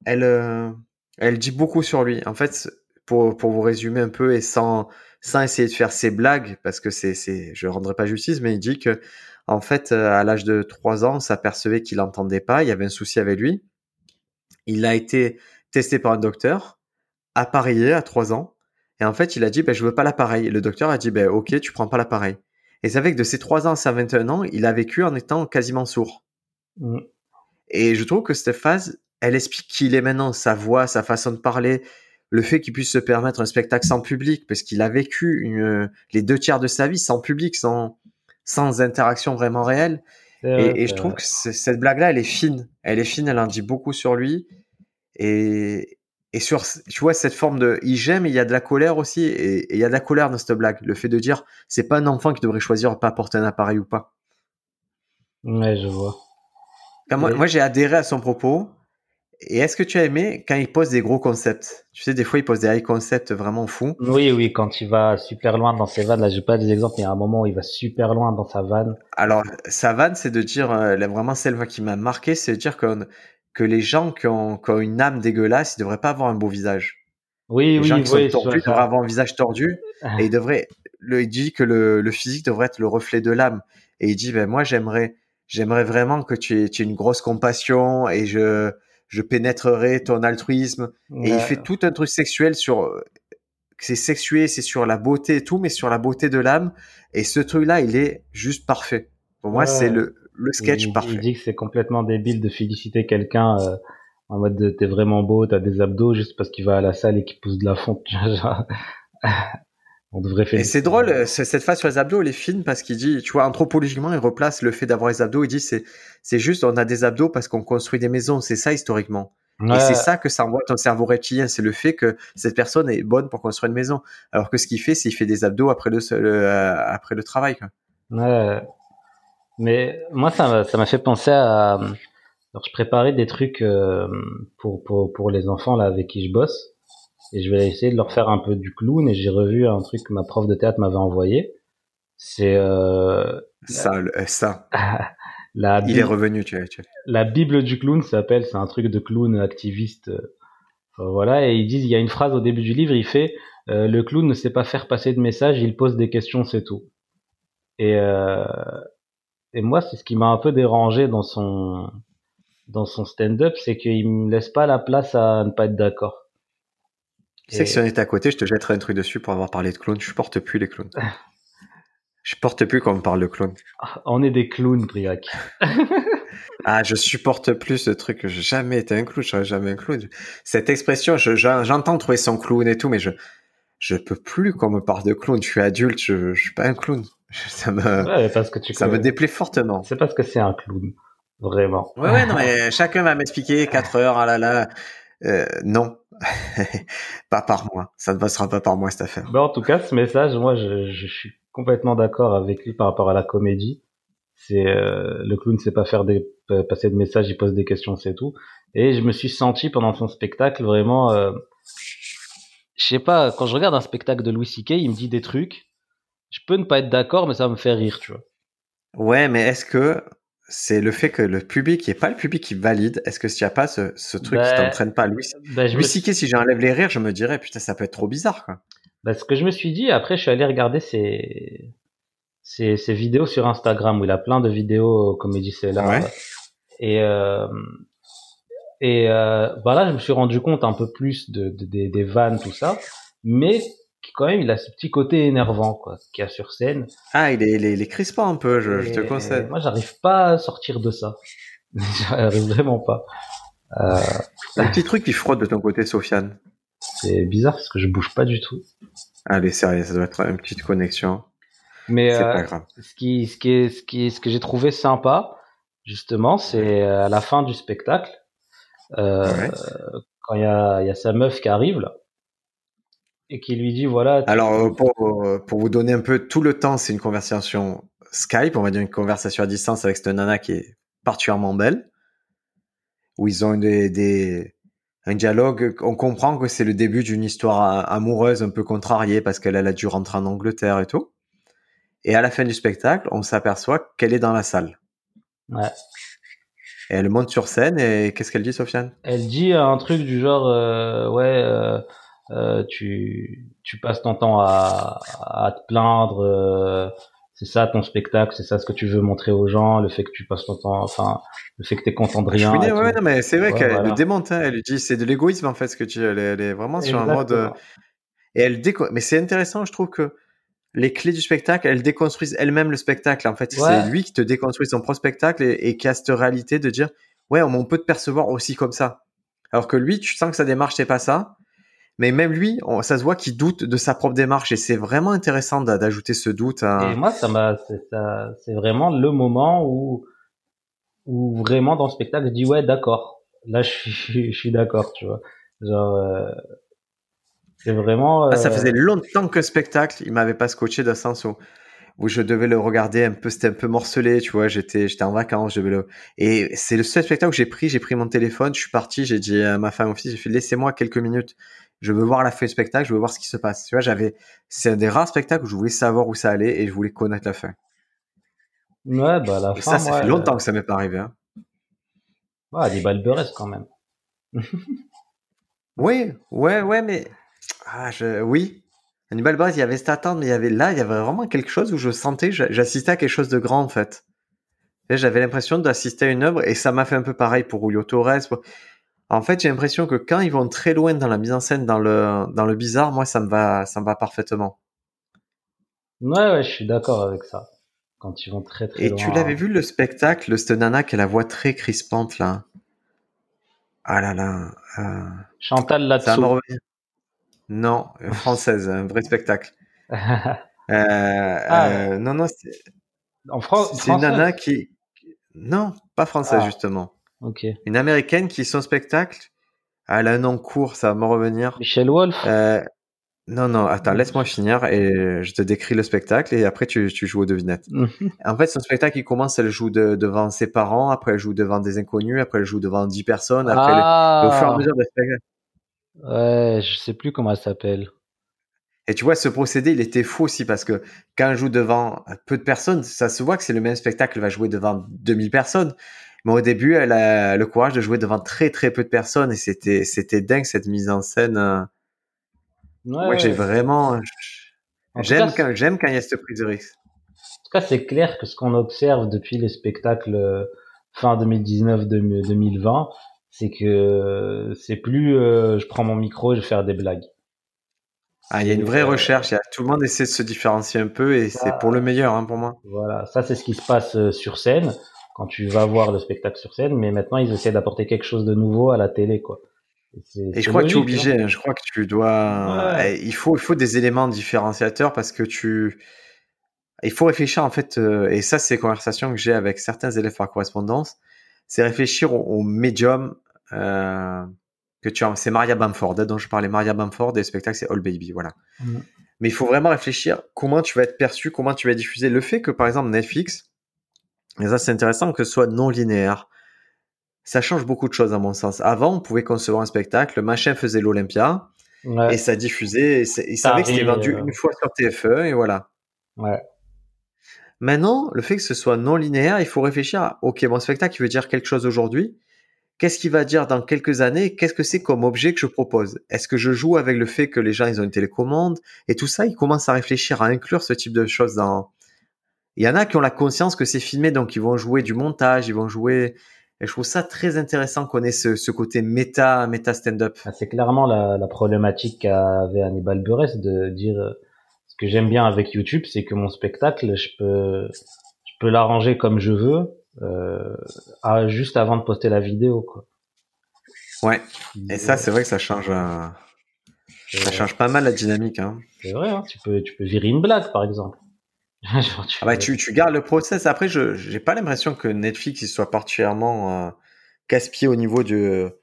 elle, euh, elle dit beaucoup sur lui. En fait, pour, pour vous résumer un peu et sans sans essayer de faire ses blagues, parce que c'est c'est, je rendrai pas justice, mais il dit que en fait, euh, à l'âge de 3 ans, on s'apercevait qu'il n'entendait pas, il y avait un souci avec lui. Il a été testé par un docteur, appareillé à 3 ans, et en fait, il a dit, ben, je veux pas l'appareil. Le docteur a dit, ben, ok, tu prends pas l'appareil. Et c'est avec de ses 3 ans à ses 21 ans, il a vécu en étant quasiment sourd. Mm. Et je trouve que cette phase, elle explique qui il est maintenant, sa voix, sa façon de parler, le fait qu'il puisse se permettre un spectacle sans public, parce qu'il a vécu une, les deux tiers de sa vie sans public, sans, sans interaction vraiment réelle. Et, et, je trouve que cette blague-là, elle est fine. Elle est fine, elle en dit beaucoup sur lui. Et, et sur, tu vois, cette forme de, il j'aime, il y a de la colère aussi, et, il y a de la colère dans cette blague. Le fait de dire, c'est pas un enfant qui devrait choisir de pas porter un appareil ou pas. Ouais, je vois. Moi, moi j'ai adhéré à son propos. Et est-ce que tu as aimé quand il pose des gros concepts? Tu sais, des fois, il pose des high concepts vraiment fous. Oui, oui, quand il va super loin dans ses vannes. Là, j'ai pas des exemples, mais il y a un moment où il va super loin dans sa vanne. Alors, sa vanne, c'est de dire, euh, vraiment celle qui m'a marqué, c'est de dire qu'on que les gens qui ont, une âme dégueulasse, ils devraient pas avoir un beau visage. Oui, les oui, gens qui oui, sont tordus devraient avoir un visage tordu. et il devrait, le, il dit que le, physique devrait être le reflet de l'âme. Et il dit, ben moi, j'aimerais, j'aimerais vraiment que tu aies, une grosse compassion et je, je pénétrerai ton altruisme. Et il fait tout un truc sexuel sur, c'est sexué, c'est sur la beauté et tout, mais sur la beauté de l'âme. Et ce truc-là, il est juste parfait. Pour moi, c'est le, le sketch parfait. Il dit que c'est complètement débile de féliciter quelqu'un euh, en mode t'es vraiment beau, t'as des abdos juste parce qu'il va à la salle et qu'il pousse de la fonte. On devrait faire. Et c'est drôle, cette phase sur les abdos, elle est fine parce qu'il dit, tu vois, anthropologiquement, il replace le fait d'avoir les abdos. Il dit, c'est, c'est juste, on a des abdos parce qu'on construit des maisons. C'est ça historiquement. Et c'est ça que ça envoie ton cerveau reptilien. C'est le fait que cette personne est bonne pour construire une maison. Alors que ce qu'il fait, c'est qu'il fait des abdos après le, euh, après le travail. Quoi. Ouais. Mais moi, ça m'a fait penser à. Alors, je préparais des trucs euh, pour, pour, pour les enfants là avec qui je bosse, et je vais essayer de leur faire un peu du clown. Et j'ai revu un truc que ma prof de théâtre m'avait envoyé. C'est euh, ça, euh, ça. la Il est revenu, tu, tu La Bible du clown s'appelle. C'est un truc de clown activiste. voilà, et ils disent, il y a une phrase au début du livre, il fait le clown ne sait pas faire passer de message, il pose des questions, c'est tout. Et euh, et moi, c'est ce qui m'a un peu dérangé dans son dans son stand-up, c'est qu'il me laisse pas la place à ne pas être d'accord. Tu sais que si on était à côté, je te jetterais un truc dessus pour avoir parlé de clowns. Je porte plus les clowns. je porte plus quand on parle de clowns. Ah, on est des clowns, Briac. ah, je supporte plus ce truc. J'ai jamais été un clown. Je serai jamais un clown. Cette expression, j'entends trouver son clown et tout, mais je je peux plus qu'on me parle de clown. Je suis adulte. Je, je suis pas un clown. ça me, parce que tu ça me déplaît fortement. C'est parce que c'est un clown. Vraiment. Ouais, ouais, non, mais chacun va m'expliquer 4 heures, ah là là. Euh, non. pas par moi. Ça ne passera pas par moi, cette affaire. en tout cas, ce message, moi, je, je suis complètement d'accord avec lui par rapport à la comédie. C'est euh, le clown sait pas faire des passer de messages, il pose des questions, c'est tout. Et je me suis senti pendant son spectacle vraiment, euh, je sais pas, quand je regarde un spectacle de Louis C.K., il me dit des trucs je peux ne pas être d'accord, mais ça me fait rire, tu vois. Ouais, mais est-ce que c'est le fait que le public, il n'y pas le public qui valide Est-ce que s'il n'y a pas ce, ce truc qui qui t'entraîne pas Louis, ben, Louis si j'enlève les rires, je me dirais, putain, ça peut être trop bizarre, quoi. Ben, ce que je me suis dit, après, je suis allé regarder ses, ses, ses vidéos sur Instagram, où il a plein de vidéos comédie c'est là. Ouais. Et, euh, et euh, voilà, je me suis rendu compte un peu plus de, de des vannes, tout ça. Mais quand même, il a ce petit côté énervant, quoi, qu'il y a sur scène. Ah, il est, il est, il est crispant un peu, je, je te conseille. Moi, j'arrive pas à sortir de ça. j'arrive vraiment pas. Euh... Un petit truc qui frotte de ton côté, Sofiane. C'est bizarre parce que je bouge pas du tout. Allez, sérieux, ça doit être une petite connexion. Mais euh, pas grave. ce qui, ce qui est, ce qui, ce que j'ai trouvé sympa, justement, c'est à la fin du spectacle, euh, quand il y a, y a sa meuf qui arrive là et qui lui dit voilà. Alors euh, pour, euh, pour vous donner un peu tout le temps, c'est une conversation Skype, on va dire une conversation à distance avec cette nana qui est particulièrement belle, où ils ont des, des un dialogue. On comprend que c'est le début d'une histoire amoureuse un peu contrariée parce qu'elle a dû rentrer en Angleterre et tout. Et à la fin du spectacle, on s'aperçoit qu'elle est dans la salle. Ouais. Et elle monte sur scène et qu'est-ce qu'elle dit, Sofiane? Elle dit un truc du genre, euh, ouais, euh, euh, tu, tu passes ton temps à, à te plaindre, euh, c'est ça ton spectacle, c'est ça ce que tu veux montrer aux gens, le fait que tu passes ton temps, enfin, le fait que tu es content de rien. Je ouais, non, mais c'est vrai qu'elle le démonte, hein, elle lui dit, c'est de l'égoïsme en fait ce que tu, elle elle est vraiment sur un mode. Euh, et elle déco... Mais c'est intéressant, je trouve que les clés du spectacle, elles déconstruisent elles-mêmes le spectacle. En fait, c'est lui qui te déconstruit son propre spectacle et, et, qui a cette réalité de dire, ouais, on peut te percevoir aussi comme ça. Alors que lui, tu sens que sa démarche, c'est pas ça. Mais même lui, ça se voit qu'il doute de sa propre démarche et c'est vraiment intéressant d'ajouter ce doute. À... Et moi, ça m'a, c'est vraiment le moment où, où vraiment dans le spectacle, je dis ouais, d'accord. Là, je suis, je suis d'accord, tu vois. Genre, euh, c'est vraiment. Ah, ça euh, faisait longtemps que spectacle, il m'avait pas scotché d'un sens où, où je devais le regarder un peu, c'était un peu morcelé, tu vois. J'étais, j'étais en vacances, je devais le. Et c'est le seul spectacle que j'ai pris. J'ai pris mon téléphone, je suis parti, j'ai dit à ma femme, au fils, j'ai fait laissez-moi quelques minutes je veux voir la fin du spectacle, je veux voir ce qui se passe. Tu vois, j'avais, c'est un des rares spectacles où je voulais savoir où ça allait et je voulais connaître la fin. Ouais, bah la fin. Ça, ça fait longtemps que ça m'est pas arrivé. Hein. Ouais, des quand même. oui, ouais, ouais, mais ah, je... oui. Hannibal Buress, il y avait cette attente, mais il y avait là, il y avait vraiment quelque chose où je sentais, j'assistais à quelque chose de grand en fait. J'avais l'impression d'assister à une œuvre et ça m'a fait un peu pareil pour Julio Torres. En fait, j'ai l'impression que quand ils vont très loin dans la mise en scène, dans le, dans le bizarre, moi, ça me va, ça me va parfaitement. Ouais, ouais, je suis d'accord avec ça. Quand ils vont très très Et tu l'avais vu le spectacle, le nana qui a la voix très crispante là? Ah là là. Euh... Chantal là-dessous. Non, euh, française, un vrai spectacle. euh, ah, euh, non, non, c'est. En France. C'est une nana qui. Non, pas française ah. justement. Une américaine qui, son spectacle, elle a un nom court, ça va me revenir. Michelle Wolf? Euh, Non, non, attends, laisse-moi finir et je te décris le spectacle et après tu, tu joues aux devinettes. En fait, son spectacle, il commence, elle joue devant ses parents, après elle joue devant des inconnus, après elle joue devant 10 personnes, après ah. au fur et à mesure spectacle. Ouais, je sais plus comment elle s'appelle. Et tu vois, ce procédé, il était faux aussi parce que quand elle joue devant peu de personnes, ça se voit que c'est le même spectacle, elle va jouer devant 2000 personnes. Mais au début, elle a le courage de jouer devant très très peu de personnes et c'était c'était dingue cette mise en scène. Euh. Ouais, j'ai vraiment j'aime quand j'aime quand il y a cette prise de risque. En tout cas, c'est clair que ce qu'on observe depuis les spectacles euh, fin 2019-2020, c'est que c'est plus euh, je prends mon micro et je vais faire des blagues. Ah, il y a une vraie recherche. tout le monde essaie de se différencier un peu et c'est pour le meilleur hein, pour moi. Voilà, ça c'est ce qui se passe sur scène quand tu vas voir le spectacle sur scène, mais maintenant ils essaient d'apporter quelque chose de nouveau à la télé, quoi. Et, je crois que tu es obligé, hein. je crois que tu dois, eh, il faut, il faut des éléments différenciateurs parce que tu, il faut réfléchir en fait, euh, et ça c'est les conversations que j'ai avec certains élèves par correspondance, c'est réfléchir au, médium euh, que tu as. C'est Maria Bamford hein, dont je parlais, Maria Bamford et le spectacle c'est All Baby, voilà. Mm. Mais il faut vraiment réfléchir comment tu vas être perçu, comment tu vas diffuser. Le fait que par exemple Netflix, et ça, c'est intéressant que ce soit non linéaire. Ça change beaucoup de choses à mon sens. Avant, on pouvait concevoir un spectacle, le machin faisait l'Olympia, et ça diffusait, il savait que c'était vendu euh. une fois sur TF1, et voilà. Ouais. Maintenant, le fait que ce soit non linéaire, il faut réfléchir à, ok, mon spectacle, il veut dire quelque chose aujourd'hui. Qu'est-ce qu'il va dire dans quelques années? Qu'est-ce que c'est comme objet que je propose? Est-ce que je joue avec le fait que les gens, ils ont une télécommande? Et tout ça, ils commencent à réfléchir, à inclure ce type de choses dans, il y en a qui ont la conscience que c'est filmé, donc ils vont jouer du montage, ils vont jouer. Et je trouve ça très intéressant qu'on ait ce, côté méta, méta stand-up. Ah, c'est clairement la, problématique qu'avait Hannibal Buress de dire ce que j'aime bien avec YouTube, c'est que mon spectacle, je peux, je peux l'arranger comme je veux, euh, juste avant de poster la vidéo, quoi. Ouais. Et ça, c'est vrai que ça change, euh, ça change pas mal la dynamique, hein. C'est vrai, hein. Tu peux, tu peux virer une blague, par exemple. ah bah, tu, tu gardes le process. Après, je j'ai pas l'impression que Netflix il soit particulièrement euh, casse-pied au niveau de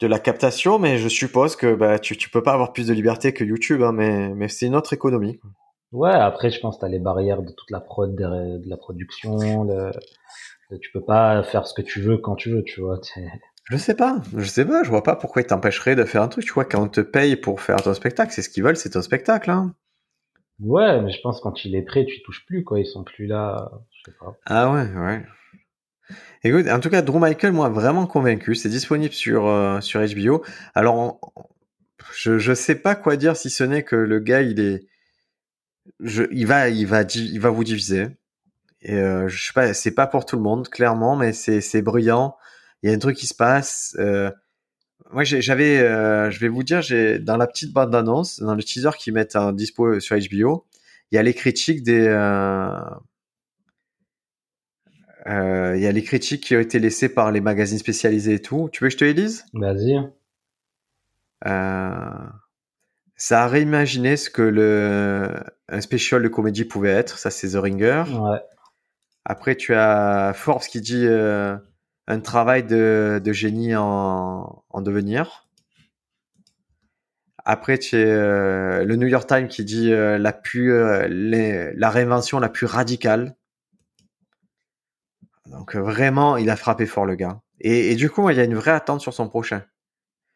de la captation, mais je suppose que bah, tu, tu peux pas avoir plus de liberté que YouTube, hein, mais, mais c'est une autre économie. Ouais, après, je pense que tu as les barrières de toute la prod, de, la production. Le, tu peux pas faire ce que tu veux quand tu veux, tu vois. Je sais pas, je sais pas, je vois pas pourquoi ils t'empêcheraient de faire un truc. Tu vois, quand on te paye pour faire ton spectacle, c'est ce qu'ils veulent, c'est ton spectacle. Hein. Ouais, mais je pense quand il est prêt, tu touches plus, quoi. Ils sont plus là. Ah ouais, ouais. Écoute, en tout cas, Drew Michael, moi, vraiment convaincu. C'est disponible sur, euh, sur HBO. Alors, je, je sais pas quoi dire si ce n'est que le gars, il est, je, il va, il va, il va vous diviser. Et euh, je sais pas, c'est pas pour tout le monde, clairement, mais c'est, c'est brillant. Il y a un truc qui se passe. Euh, moi, j'avais, euh, je vais vous dire, j'ai dans la petite bande d'annonce, dans le teaser qu'ils mettent en dispo sur HBO, il y a les critiques des, euh, euh, il y a les critiques qui ont été laissées par les magazines spécialisés et tout. Tu veux que je te les lise? Vas-y. Ça a réimaginé ce que le un spécial de comédie pouvait être. Ça, c'est The Ringer. Ouais. Après, tu as Forbes qui dit un travail de, de génie en, en, devenir. Après, tu euh, le New York Times qui dit euh, la, plus, euh, les, la réinvention la plus radicale. Donc euh, vraiment, il a frappé fort le gars. Et, et du coup, il y a une vraie attente sur son prochain.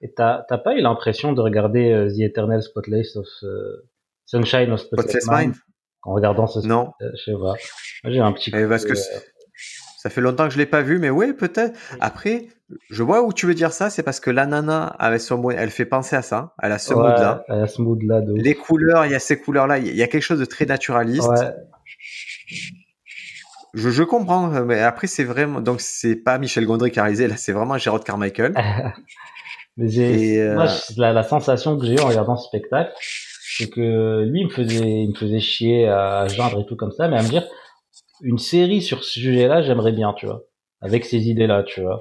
Et t'as pas eu l'impression de regarder The Eternal Spotlight of Sunshine of Spotless Mind, Mind? En regardant ce Non. je sais pas. J'ai un petit Eh, coup, parce que c'est- ça fait longtemps que je l'ai pas vu, mais oui, peut-être. Après, je vois où tu veux dire ça, c'est parce que la nana avec son mood, elle fait penser à ça. Elle a ce ouais, mood-là. à ce mood là de ouf. Les couleurs, il y a ces couleurs-là. Il y a quelque chose de très naturaliste. Ouais. Je, je comprends, mais après c'est vraiment donc c'est pas Michel Gondry qui a réalisé là, c'est vraiment Gérard Carmichael. Mais j'ai, Et, euh, moi, la, la sensation que j'ai eue en regardant ce spectacle, c'est que lui, il me faisait, il me faisait chier à geindre et tout comme ça, mais à me dire, une série sur ce sujet-là, j'aimerais bien, tu vois. Avec ces idées-là, tu vois.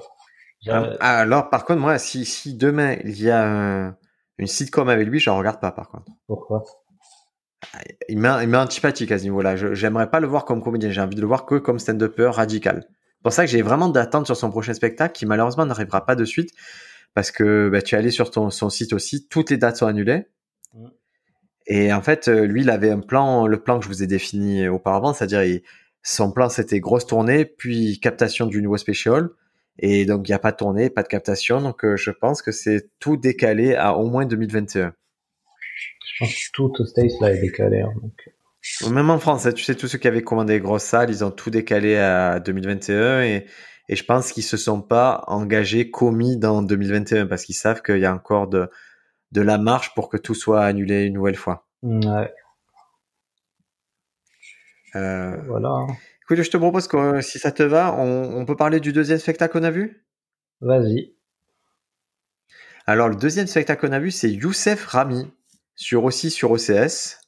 Ah, Alors par contre moi, si si demain il y a un- une sitcom avec lui, je regarde pas par contre. Pourquoi? Il m'a antipathique à ce niveau-là. Je- J'aimerais pas le voir comme comédien, j'ai envie de le voir que comme stand-upper radical. C'est pour ça que j'ai vraiment d'attente sur son prochain spectacle qui malheureusement n'arrivera pas de suite parce que bah, tu es allé sur ton son site aussi, toutes les dates sont annulées. Mm. Et en fait, euh, lui, il avait un plan, le plan que je vous ai défini auparavant, c'est-à-dire il- son plan c'était grosse tournée, puis captation du nouveau special. Et donc il n'y a pas de tournée, pas de captation, donc euh, je pense que c'est tout décalé à au moins 2021. Je pense que tout au States, là, est décalé, hein, donc. Même en France, hein, tu sais, tous ceux qui avaient commandé les grosses salles, ils ont tout décalé à 2021 et, et je pense qu'ils se sont pas engagés, commis dans 2021 parce qu'ils savent qu'il y a encore de, de la marche pour que tout soit annulé une nouvelle fois. Ouais, Euh, voilà. hein. écoute, je te propose que euh, si ça te va, on, on peut parler du deuxième spectacle qu'on a vu? Vas-y. Alors, le deuxième spectacle qu'on a vu, c'est Youssef Rami, sur aussi sur OCS.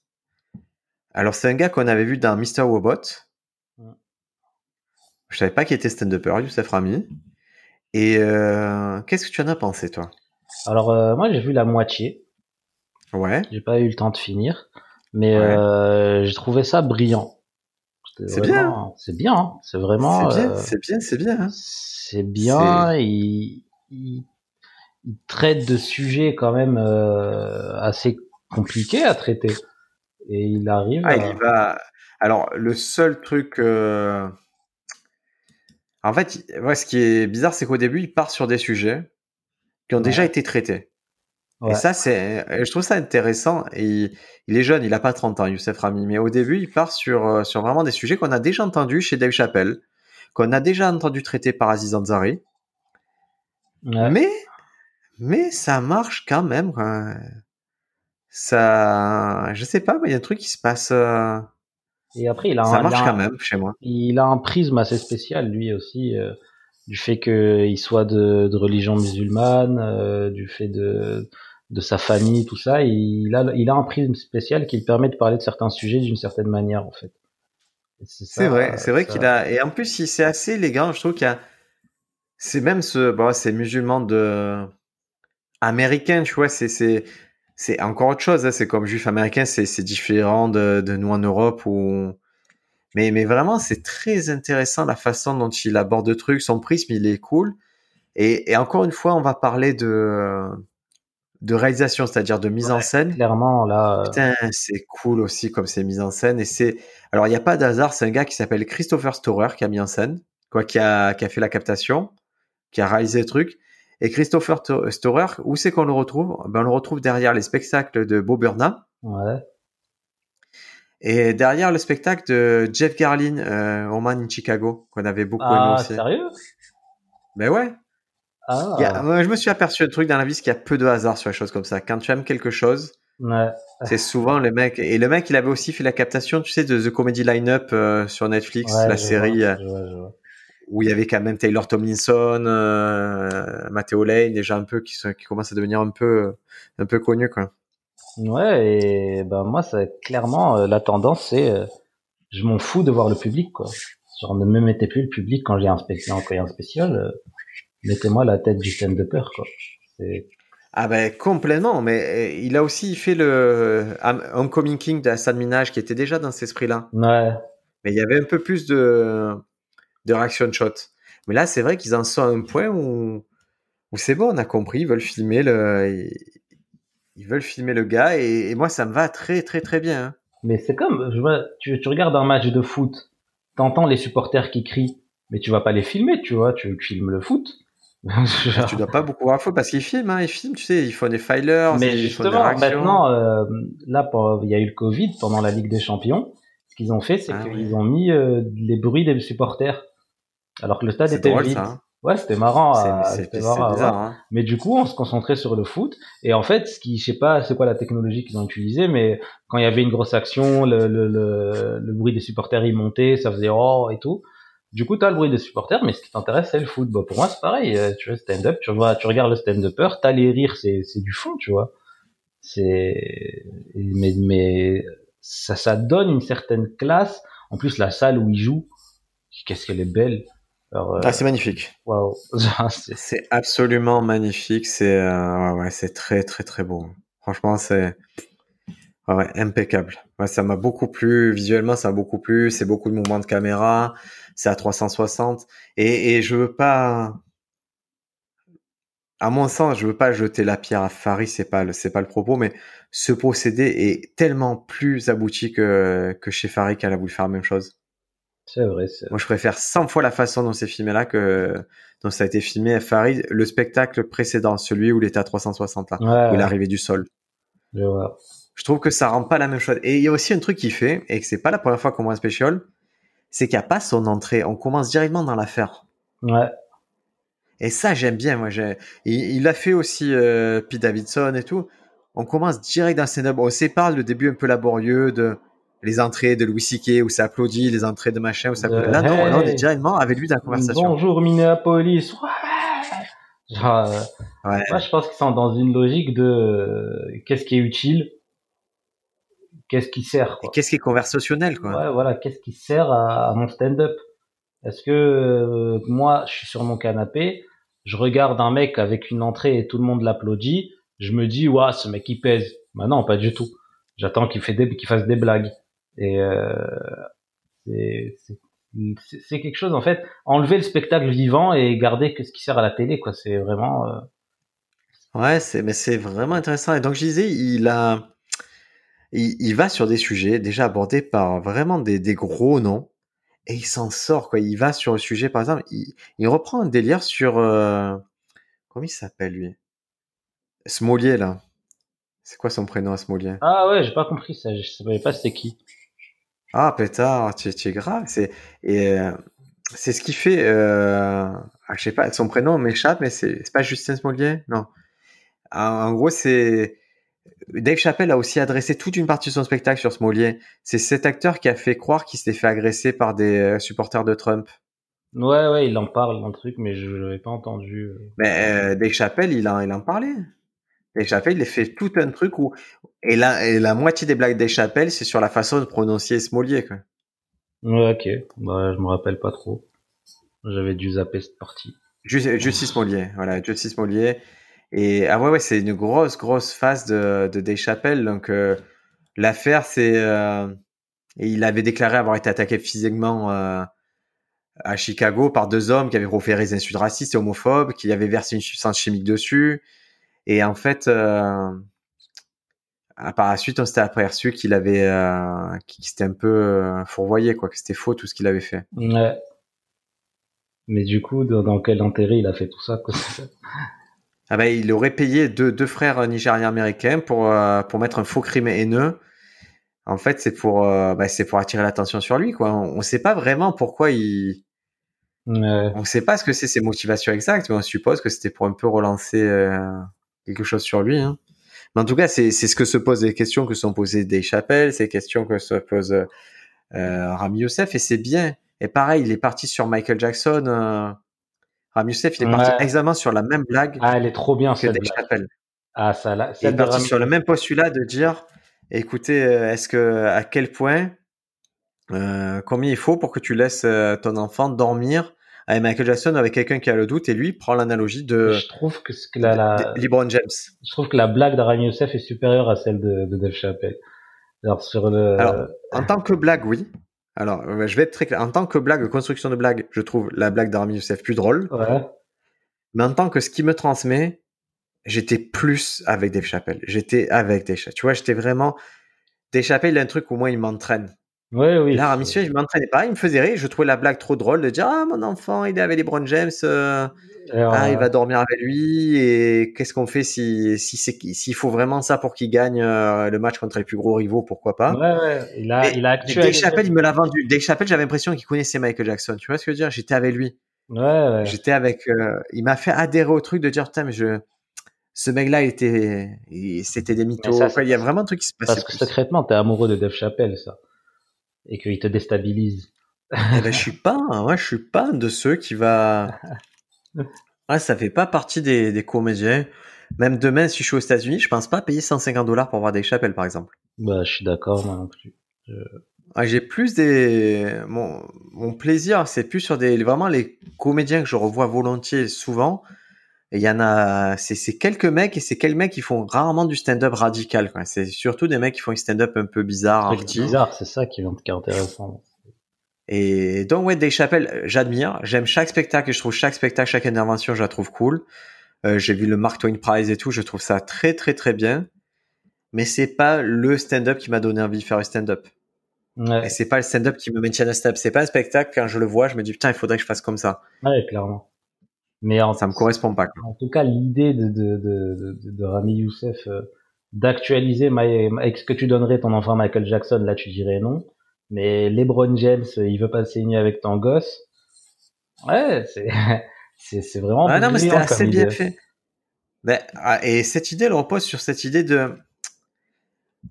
Alors, c'est un gars qu'on avait vu dans Mr. Robot. Je savais pas qu'il était stand-upper, Youssef Rami. Et euh, qu'est-ce que tu en as pensé, toi? Alors, euh, moi, j'ai vu la moitié. Ouais, J'ai pas eu le temps de finir. Mais, Ouais. euh, j'ai trouvé ça brillant. C'est vraiment- C'est bien, hein. C'est vraiment, c'est bien, c'est bien, c'est bien. hein. c'est bien. Il, il, il traite de sujets quand même euh, assez compliqués à traiter. Et il arrive Ah, à... il va. Alors, le seul truc. euh, En fait, ouais, ce qui est bizarre, c'est qu'au début, il part sur des sujets qui ont Ouais. déjà été traités. Ouais. Et ça, c'est, je trouve ça intéressant. Et il, il est jeune, il a pas 30 ans, Youssef Rami. Mais au début, il part sur, euh, sur vraiment des sujets qu'on a déjà entendus chez Dave Chappelle, qu'on a déjà entendu traiter par Aziz Ansari. Ouais. Mais, mais ça marche quand même. Ça, je sais pas, mais il y a un truc qui se passe. euh, Et après, il a ça un, marche il a quand un- même chez moi. il a un prisme assez spécial lui aussi euh, du fait qu'il soit de, de religion musulmane euh, du fait de de sa famille tout ça il a il a un prisme spécial qui lui permet de parler de certains sujets d'une certaine manière en fait C'est vrai, c'est vrai qu'il a. Et en plus, il- c'est assez élégant. Je trouve qu'il y a. C'est même ce. Bon, c'est musulman de. Américain, tu vois. C'est c'est c'est encore autre chose. hein, C'est comme juif américain. C'est c'est différent de, de nous en Europe où. Mais mais vraiment, c'est très intéressant la façon dont il aborde le truc. Son prisme, il est cool. Et, et encore une fois, on va parler de de réalisation, c'est-à-dire de mise en scène. clairement là euh, Putain, c'est cool aussi comme c'est mis en scène. Et c'est alors il n'y a pas d'hasard, c'est un gars qui s'appelle Christopher Storer qui a mis en scène, quoi, qui a qui a fait la captation, qui a réalisé le truc. Et Christopher Storer, où c'est qu'on le retrouve? Ben, On le retrouve derrière les spectacles de Bob Burnham. Ouais. Et derrière le spectacle de Jeff Garlin, euh, Oman in Chicago, qu'on avait beaucoup aimé Ah, aussi. sérieux? Ben ouais. Ah, Il y a- moi, je me suis aperçu un truc dans la vie, c'est qu'il y a peu de hasard sur les choses comme ça. Quand tu aimes quelque chose, ouais. c'est souvent le mec. Et le mec, il avait aussi fait la captation, tu sais, de The Comedy Lineup euh, sur Netflix, Ouais, la série vois, euh, je vois, je vois. où il y avait quand même Taylor Tomlinson, euh, Matteo Lane, déjà un peu qui, sont- qui commencent à devenir un peu, un peu connus, quoi. Ouais, et ben moi, ça clairement euh, la tendance, c'est euh, je m'en fous de voir le public, quoi. Genre ne me mettez plus le public quand j'ai un spécial, quand il y a un spécial, euh, mettez-moi la tête du stand-upper, quoi. C'est Ah ben complètement, mais euh, il a aussi fait le Hom- Homecoming King de Hassan Minaj qui était déjà dans cet esprit-là. ouais, Mais il y avait un peu plus de, de reaction shot. Mais là, c'est vrai qu'ils en sont à un point où, où c'est bon, on a compris, ils veulent filmer le, ils, ils veulent filmer le gars et, et moi, ça me va très très très bien. hein. mais c'est comme, je vois, tu, tu regardes un match de foot, t'entends les supporters qui crient, mais tu vas pas les filmer, tu vois, tu filmes le foot. Genre- Tu dois pas beaucoup voir faute parce qu'ils filment, hein, ils filment, tu sais, ils font des filers, Mais justement, maintenant, euh, là, il y a eu le Covid pendant la Ligue des Champions. Ce qu'ils ont fait, c'est Ah qu'ils oui. ont mis euh, les bruits des supporters. Alors que le stade était drôle vide. ça. hein. Ouais, c'était marrant. C'est c'était marrant bizarre. hein. Mais du coup, on se concentrait sur le foot. Et en fait, ce qui, je sais pas, c'est quoi la technologie qu'ils ont utilisée, mais quand il y avait une grosse action, le, le, le, le bruit des supporters il montait, ça faisait oh et tout. Du coup, t'as le bruit des supporters, mais ce qui t'intéresse, c'est le foot. Bah, pour moi, c'est pareil. Euh, Tu vois, stand-up, tu vois, tu regardes le stand-upper, t'as les rires, c'est, c'est du fond, tu vois. C'est, mais, mais, ça, ça donne une certaine classe. En plus, la salle où il joue, qu'est-ce qu'elle est belle. Alors, euh, Ah, c'est magnifique. waouh. Genre, c'est- absolument magnifique. C'est euh, ouais, ouais, c'est très très très beau. Franchement, c'est ouais, ouais, impeccable. Ouais, ça m'a beaucoup plu visuellement, ça m'a beaucoup plu. C'est beaucoup de mouvements de caméra. C'est à 360 et, et je veux pas. À mon sens, je veux pas jeter la pierre à Farid, c'est pas le, c'est pas le propos, mais ce procédé est tellement plus abouti que, que chez Farid qu'elle a voulu faire la même chose. c'est vrai, c'est Moi, je préfère 100 fois la façon dont c'est filmé là que dont ça a été filmé à Farid. Le spectacle précédent, celui où il était à 360 là, Ouais, où arrivé du sol. je vois. Je trouve que ça rend pas la même chose. Et il y a aussi un truc qu'il fait, et que c'est pas la première fois qu'on voit un special, c'est qu'il n'y a pas son entrée. On commence directement dans l'affaire. Ouais, Et ça, j'aime bien. Moi, j'ai- il, il a fait aussi euh, Pete Davidson et tout. On commence direct dans stand-up. On sépare le début un peu laborieux de les entrées de Louis C.K. où ça applaudit, les entrées de machin où ça applaudit. Là, non, là, on est directement avec lui dans la conversation. Bonjour Minneapolis. Ouais. Genre, euh, Ouais. moi, je pense qu'ils sont dans une logique de euh, qu'est-ce qui est utile, qu'est-ce qui sert. Qu'est-ce qui est conversationnel, quoi. Ouais, voilà, qu'est-ce qui sert à, à mon stand-up? Est-ce que euh, moi, je suis sur mon canapé, je regarde un mec avec une entrée et tout le monde l'applaudit, je me dis, waouh, ce mec il pèse. Bah non, pas du tout. J'attends qu'il fait des, qu'il fasse des blagues. Et euh, c'est, quelque chose en fait. Enlever le spectacle vivant et garder que ce qui sert à la télé, quoi. C'est vraiment. euh, Ouais, c'est, mais c'est vraiment intéressant. Et donc, je disais, il a, il, il va sur des sujets déjà abordés par vraiment des, des gros noms et il s'en sort, quoi. Il va sur le sujet, par exemple, il, il reprend un délire sur, euh, comment il s'appelle, lui? Smolier, là. C'est quoi son prénom, Smolier? Ah ouais, j'ai pas compris ça. Je savais pas c'était qui. Ah, pétard, tu, tu es grave. C'est, et, euh, c'est ce qui fait, euh, ah, je sais pas, son prénom m'échappe, mais c'est, c'est pas Justin Smolier? Non. En, en gros, c'est, Dave Chappelle a aussi adressé toute une partie de son spectacle sur Smolier. C'est cet acteur qui a fait croire qu'il s'était fait agresser par des euh, supporters de Trump. Ouais, ouais, il en parle dans le truc, mais je l'avais pas entendu. Mais euh, Dave Chappelle, il en, il en parlait. Dave Chappelle, il a fait tout un truc où et la, et la moitié des blagues Dave Chappelle, c'est sur la façon de prononcer Smolier. Quoi. Ouais, ok. Bah, je me rappelle pas trop. J'avais dû zapper cette partie. Ju- Justice Mollier, voilà, Justice Mollier. Et ah ouais, ouais, c'est une grosse, grosse phase de, de. Donc euh, l'affaire, c'est, euh, il avait déclaré avoir été attaqué physiquement euh, à Chicago par deux hommes qui avaient proféré des insultes racistes et homophobes, qui avaient versé une substance chimique dessus. Et en fait, par la suite, on s'était aperçu qu'il avait, qu'il s'était un peu fourvoyé, quoi, que c'était faux tout ce qu'il avait fait. Ouais. Mais du coup, dans, quel intérêt il a fait tout ça, ah ben, il aurait payé deux, deux frères nigériens américains pour, euh, pour mettre un faux crime haineux. En fait, c'est pour, euh, bah, c'est pour attirer l'attention sur lui, quoi. On ne sait pas vraiment pourquoi il. On ne sait pas ce que c'est ses motivations exactes, mais on suppose que c'était pour un peu relancer euh, quelque chose sur lui. Hein. Mais en tout cas, c'est ce que se posent les questions que sont posées des chapelles, ces questions que se pose euh, Rami Youssef, et c'est bien. Et pareil, il est parti sur Michael Jackson. Rami Youssef, il est parti exactement sur la même blague. Ah, elle est trop bien, que des chapelles. Ah, ça, là, il est parti sur le même postulat de dire, écoutez, euh, est-ce que, à quel point, euh, combien il faut pour que tu laisses euh, ton enfant dormir avec Michael Jackson avec quelqu'un qui a le doute et lui prend l'analogie de je trouve que, que la, la... LeBron James. Je trouve que la blague d'Arami Youssef est supérieure à celle de, de Dave Chappelle. Alors sur le Alors, en tant que blague, oui. Alors, euh, je vais être très clair. En tant que blague, construction de blague, je trouve la blague d'Armi Youssef plus drôle. Ouais. Mais en tant que ce qui me transmet, j'étais plus avec Dave Chappelle. J'étais avec Dave Chappelle. Tu vois, j'étais vraiment. Dave Chappelle, il a un truc où moi, il m'entraîne. Oui, oui. Là, Rami Youssef, il m'entraînait pas. Il me faisait rire. Je trouvais la blague trop drôle de dire Ah, mon enfant, il est avec les Brown James. Euh, ah, il va dormir avec lui. Et qu'est-ce qu'on fait si si c'est s'il faut vraiment ça pour qu'il gagne euh, le match contre les plus gros rivaux Pourquoi pas? Ouais, ouais. Il a, il a Dave Chappelle, il me l'a vendu. Dave Chappelle, j'avais l'impression qu'il connaissait Michael Jackson. Tu vois ce que je veux dire? J'étais avec lui. Ouais, ouais. J'étais avec. Euh, il m'a fait adhérer au truc de dire Putain, mais je. Ce mec-là, était, c'était des mythos. il y a vraiment un truc qui se passe. Parce que secrètement, t'es amoureux de Dave Chappelle, ça et qu'il te déstabilise. eh ben, je suis pas, ouais, je suis pas de ceux qui va. Ouais, ça fait pas partie des, des comédiens. Même demain, si je suis aux États-Unis, je pense pas payer 150 dollars pour voir des chapelles, par exemple. Bah, je suis d'accord, moi non plus. j'ai plus des, mon, mon plaisir, c'est plus sur des, vraiment les comédiens que je revois volontiers souvent. Et il y en a, c'est quelques mecs et c'est quelques mecs qui font rarement du stand-up radical. C'est surtout des mecs qui font un stand-up un peu bizarre. C'est bizarre, c'est ça qui est intéressant. Et donc ouais, des chapelles, j'admire. J'aime chaque spectacle et je trouve chaque spectacle, chaque intervention, je la trouve cool. Euh, J'ai vu le Mark Twain Prize et tout, je trouve ça très très très bien. Mais c'est pas le stand-up qui m'a donné envie de faire un stand-up. Ouais. Et c'est pas le stand-up qui me maintient à stand-up. C'est pas un spectacle quand je le vois, je me dis putain, il faudrait que je fasse comme ça. Ouais, clairement. Mais en, ça me correspond pas. En tout cas, l'idée de, de, de, de, Rami Youssef euh, d'actualiser avec ce que tu donnerais ton enfant Michael Jackson, là tu dirais non. Mais LeBron James, il veut pas signer avec ton gosse. Ouais, c'est c'est, c'est vraiment. Ah non, mais c'était assez bien fait. Ben, et cette idée, elle repose sur cette idée de.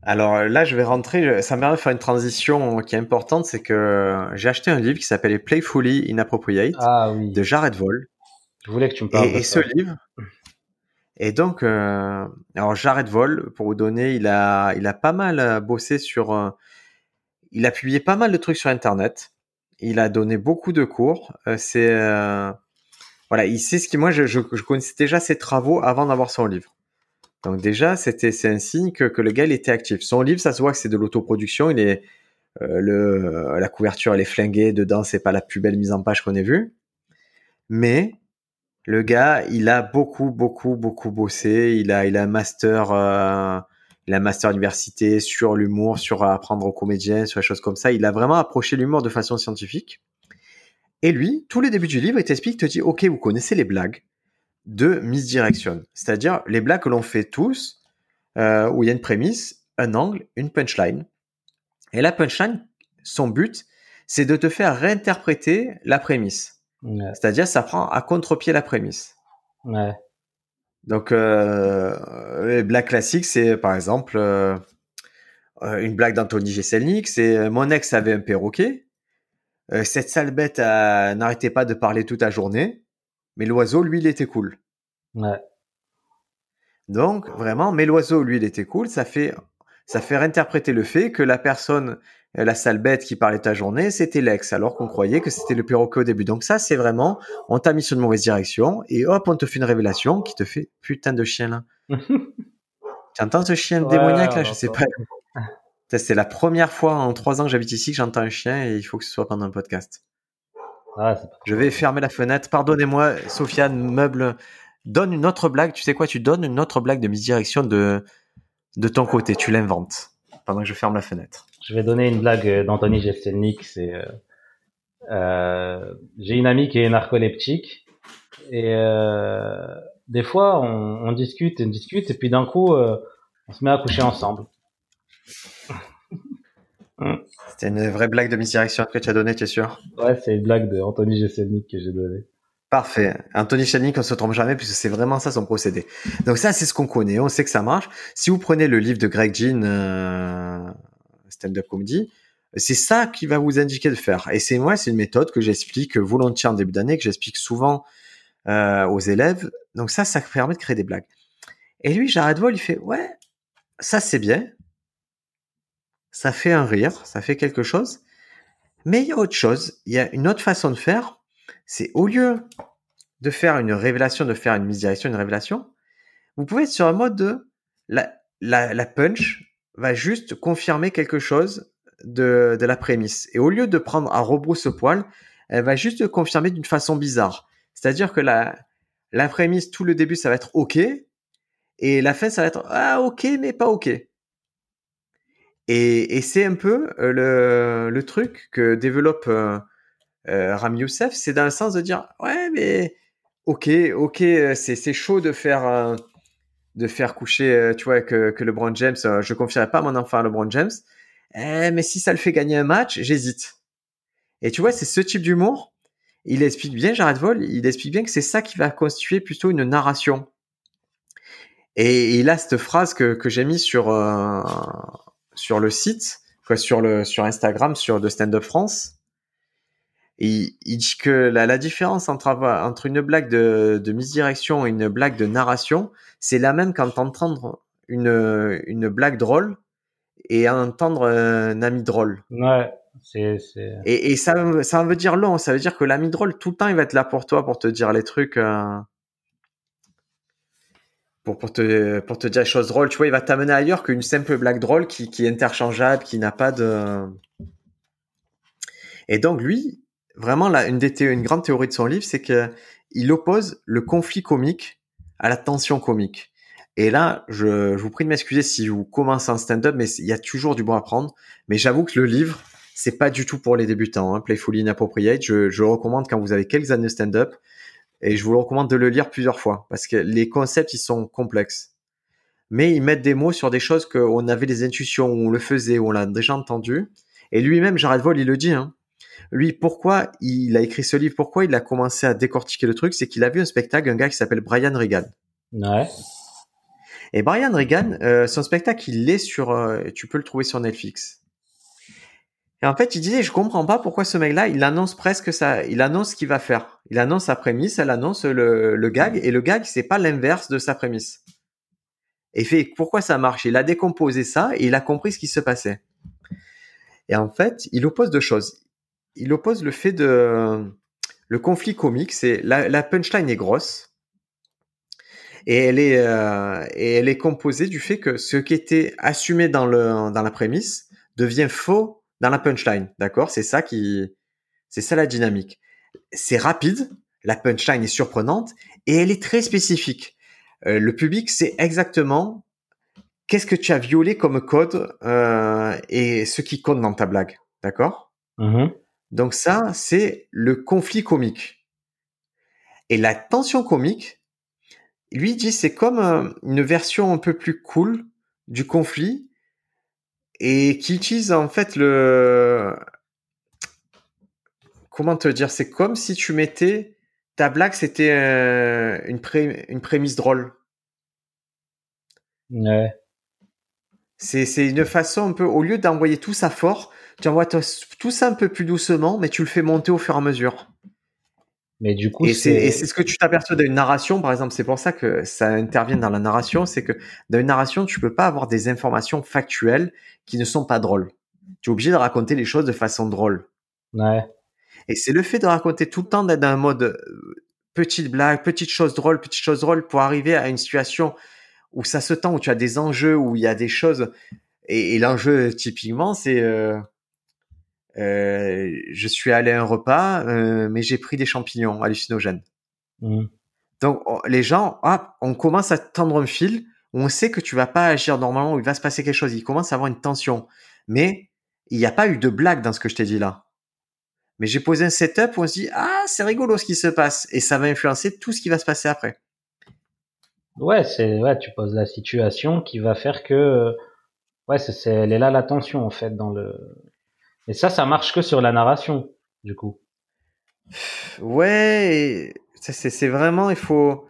Alors là, je vais rentrer. Ça me permet de faire une transition qui est importante, c'est que j'ai acheté un livre qui s'appelle Playfully Inappropriate ah, oui. de Jared Voll. Je voulais que tu me parles. Et, et ce livre. Et donc, euh, alors Jared Vol, pour vous donner, il a, il a pas mal euh, bossé sur. Euh, il a publié pas mal de trucs sur Internet. Il a donné beaucoup de cours. Euh, c'est voilà, il sait ce qui. Moi, je, je, je, connaissais déjà ses travaux avant d'avoir son livre. Donc déjà, c'était c'est un signe que, que le gars il était actif. Son livre, ça se voit que c'est de l'autoproduction. Il est le la couverture elle est flinguée dedans, c'est pas la plus belle mise en page qu'on ait vue. Mais le gars, il a beaucoup, beaucoup, beaucoup bossé. Il a, il a master, euh, il a master université sur l'humour, sur apprendre aux comédiens, sur les choses comme ça. Il a vraiment approché l'humour de façon scientifique. Et lui, tous les débuts du livre, il t'explique, te dit, ok, vous connaissez les blagues de misdirection, c'est-à-dire les blagues que l'on fait tous, euh, où il y a une prémisse, un angle, une punchline. Et la punchline, son but, c'est de te faire réinterpréter la prémisse. Ouais. C'est-à-dire, ça prend à contre-pied la prémisse. Ouais. Donc, euh, les blagues classiques, c'est par exemple euh, une blague d'Anthony Jeselnik, c'est mon ex avait un perroquet. Euh, cette sale bête n'arrêtait pas de parler toute la journée, mais l'oiseau, lui, il était cool. Ouais. Donc, vraiment, mais l'oiseau, lui, il était cool. Ça fait, ça fait réinterpréter le fait que la personne la sale bête qui parlait ta journée, c'était l'ex, alors qu'on croyait que c'était le perroquet au début. Donc ça, c'est vraiment, on t'a mis sur une mauvaise direction, et hop, on te fait une révélation qui te fait putain de chien là. tu entends ce chien Ouais, démoniaque là Je sais pas. C'est la première fois en trois ans que j'habite ici que j'entends un chien et il faut que ce soit pendant un podcast. Ah, Je vais fermer la fenêtre. Pardonnez-moi, Sofiane, meuble. Donne une autre blague. Tu sais quoi Tu donnes une autre blague de misdirection de, de ton côté. Tu l'inventes pendant que je ferme la fenêtre. Je vais donner une blague euh, d'Anthony Jeselnik. C'est, euh, euh, j'ai une amie qui est narcoleptique et euh, des fois, on, discute, on discute, et puis d'un coup, on se met à coucher ensemble. C'était une vraie blague de misdirection que tu as donnée, tu es sûr? Ouais, c'est une blague de Anthony Jeselnik que j'ai donnée. Parfait. Anthony Jeselnik, on se trompe jamais puisque c'est vraiment ça son procédé. Donc ça, c'est ce qu'on connaît. On sait que ça marche. Si vous prenez le livre de Greg Jean, Stand-up Comedy, c'est ça qui va vous indiquer de faire. Et c'est moi, c'est une méthode que j'explique volontiers en début d'année, que j'explique souvent euh, aux élèves. Donc ça, ça permet de créer des blagues. Et lui, Jared Wall, il fait, ouais, ça c'est bien. Ça fait un rire, ça fait quelque chose. Mais il y a autre chose. Il y a une autre façon de faire. C'est au lieu de faire une révélation, de faire une misdirection, une révélation, vous pouvez être sur un mode de la, punch va juste confirmer quelque chose de, la prémisse. Et au lieu de prendre un rebrousse-poil, elle va juste confirmer d'une façon bizarre. C'est-à-dire que la, la prémisse, tout le début, ça va être OK. Et la fin, ça va être Ah, OK, mais pas OK. Et, et c'est un peu euh, le, le, truc que développe euh, euh, Youssef, c'est dans le sens de dire Ouais, mais OK, OK, c'est chaud de faire, de faire coucher, tu vois, que, que LeBron James, je confierai pas mon enfant à LeBron James. Eh, mais si ça le fait gagner un match, j'hésite. Et tu vois, c'est ce type d'humour il explique bien, Jared Vol, il explique bien que c'est ça qui va constituer plutôt une narration. Et il a cette phrase que, que j'ai mis sur, euh, sur le site, quoi, sur, le, sur Instagram, sur de Stand Up France. Il, il dit que la, la différence entre, entre une blague de, de misdirection et une blague de narration, c'est la même quand entendre une, une blague drôle et entendre un ami drôle. Ouais. Et, et ça, ça veut dire long. Ça veut dire que l'ami drôle, tout le temps, il va être là pour toi, pour te dire les trucs. Euh, pour, pour, te, pour te dire les choses drôles. Tu vois, il va t'amener ailleurs qu'une simple blague drôle qui, qui est interchangeable, qui n'a pas de. Et donc, lui, vraiment, là, une, des une grande théorie de son livre, c'est que il oppose le conflit comique à la tension comique. Et là, je, vous prie de m'excuser si vous commencez un stand-up, mais il y a toujours du bon à prendre. Mais j'avoue que le livre, c'est pas du tout pour les débutants. Hein, Playfully Inappropriate, je, je le recommande quand vous avez quelques années de stand-up et je vous le recommande de le lire plusieurs fois parce que les concepts ils sont complexes. Mais ils mettent des mots sur des choses qu'on avait des intuitions, on le faisait, on l'a déjà entendu. Et lui-même, Jared Vol, il le dit. Hein. Lui, pourquoi il a écrit ce livre, pourquoi il a commencé à décortiquer le truc, c'est qu'il a vu un spectacle, un gars qui s'appelle Brian Regan. Ouais. Et Brian Regan, euh, son spectacle, il est sur, euh, tu peux le trouver sur Netflix. Et en fait, il disait, je comprends pas pourquoi ce mec-là, il annonce presque ça, il annonce ce qu'il va faire. Il annonce sa prémisse, elle annonce le, le gag, et le gag, c'est pas l'inverse de sa prémisse. Et fait, pourquoi ça marche? Il a décomposé ça, et il a compris ce qui se passait. Et en fait, il oppose deux choses. Il oppose le fait de, le conflit comique, c'est la, la punchline est grosse, et elle est, euh, et elle est composée du fait que ce qui était assumé dans le, dans la prémisse devient faux dans la punchline, d'accord? C'est ça qui, c'est ça la dynamique. C'est rapide, la punchline est surprenante et elle est très spécifique. Euh, le public sait exactement qu'est-ce que tu as violé comme code euh, et ce qui compte dans ta blague, d'accord? Mm-hmm. Donc ça, c'est le conflit comique. Et la tension comique, lui dit c'est comme euh, une version un peu plus cool du conflit et qui utilise en fait le comment te dire c'est comme si tu mettais ta blague c'était euh, une une prémisse drôle ouais c'est c'est une façon un peu au lieu d'envoyer tout ça fort tu envoies tout ça un peu plus doucement mais tu le fais monter au fur et à mesure mais du coup, et c'est ce que tu t'aperçois d'une narration, par exemple. C'est pour ça que ça intervient dans la narration. C'est que dans une narration, tu peux pas avoir des informations factuelles qui ne sont pas drôles. Tu es obligé de raconter les choses de façon drôle. Ouais. Et c'est le fait de raconter tout le temps d'être dans un mode euh, petite blague, petite chose drôle, petite chose drôle pour arriver à une situation où ça se tend, où tu as des enjeux, où il y a des choses. Et, l'enjeu, typiquement, c'est euh, euh, je suis allé à un repas, euh, mais j'ai pris des champignons hallucinogènes. Mmh. Donc les gens, ah, on commence à tendre un fil, on sait que tu vas pas agir normalement, il va se passer quelque chose, il commence à avoir une tension. Mais il n'y a pas eu de blague dans ce que je t'ai dit là. Mais j'ai posé un setup où on se dit, ah, c'est rigolo ce qui se passe, et ça va influencer tout ce qui va se passer après. Ouais, c'est ouais, tu poses la situation qui va faire que ouais, c'est elle est là la tension en fait dans le et ça ça marche que sur la narration du coup. Ouais, c'est vraiment il faut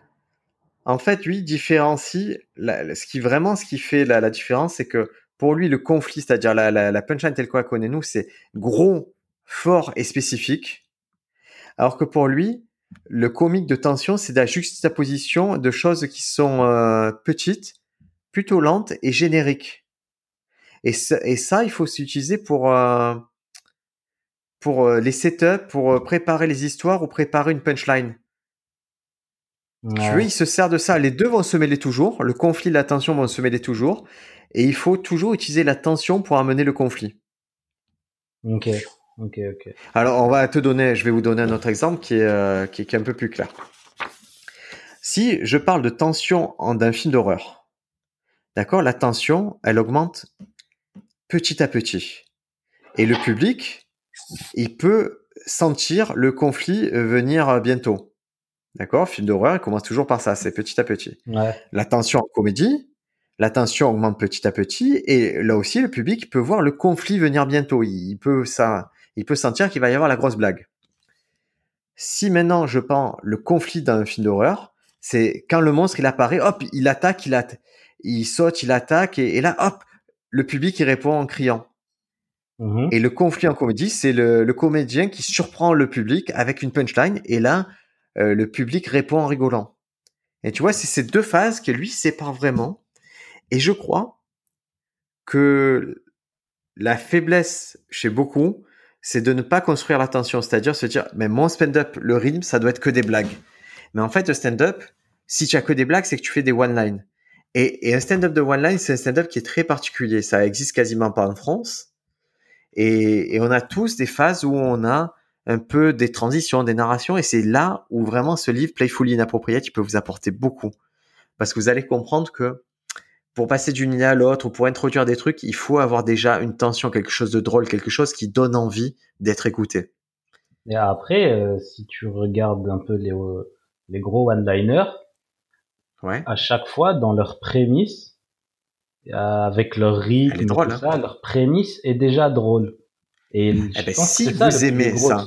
en fait lui différencie ce qui vraiment ce qui fait la, différence c'est que pour lui le conflit c'est-à-dire la punchline telle qu'on la connaît nous c'est gros, fort et spécifique alors que pour lui le comique de tension, c'est la juxtaposition de choses qui sont euh, petites, plutôt lentes et génériques. Et ça, et ça il faut s'utiliser pour euh, pour euh, les setups, pour préparer les histoires ou préparer une punchline. Tu vois, il se sert de ça. Les deux vont se mêler toujours. Le conflit et la tension vont se mêler toujours. Et il faut toujours utiliser la tension pour amener le conflit. Ok. Ok, ok. Alors, on va te donner, je vais vous donner un autre exemple qui est, euh, qui, est un peu plus clair. Si je parle de tension d'un film d'horreur, d'accord, la tension, elle augmente petit à petit. Et le public, il peut sentir le conflit venir bientôt. D'accord? Film d'horreur, il commence toujours par ça, c'est petit à petit. Ouais. La tension en comédie, la tension augmente petit à petit, et là aussi, le public peut voir le conflit venir bientôt. Il peut ça, il peut sentir qu'il va y avoir la grosse blague. Si maintenant je prends le conflit d'un film d'horreur, c'est quand le monstre il apparaît, hop, il attaque, il, il saute, il attaque, et, là, hop, le public il répond en criant. Mhm. Et le conflit en comédie, c'est le, comédien qui surprend le public avec une punchline, et là, euh, le public répond en rigolant. Et tu vois, c'est ces deux phases que lui sépare vraiment. Et je crois que la faiblesse chez beaucoup, c'est de ne pas construire l'attention, c'est-à-dire se dire, mais mon stand-up, le rythme, ça doit être que des blagues. Mais en fait, le stand-up, si tu as que des blagues, c'est que tu fais des one-line. Et, un stand-up de one-line, c'est un stand-up qui est très particulier. Ça existe quasiment pas en France. Et, on a tous des phases où on a un peu des transitions, des narrations, et c'est là où vraiment ce livre Playfully Inappropriate, il peut vous apporter beaucoup. Parce que vous allez comprendre que pour passer d'une idée à l'autre ou pour introduire des trucs, il faut avoir déjà une tension, quelque chose de drôle, quelque chose qui donne envie d'être écouté. Et après, euh, si tu regardes un peu les, euh, les gros one-liners, ouais. à chaque fois, dans leur prémisse, avec leur rythme, drôle, tout hein. ça, leur prémisse est déjà drôle. Et eh ben, si vous aimez ça,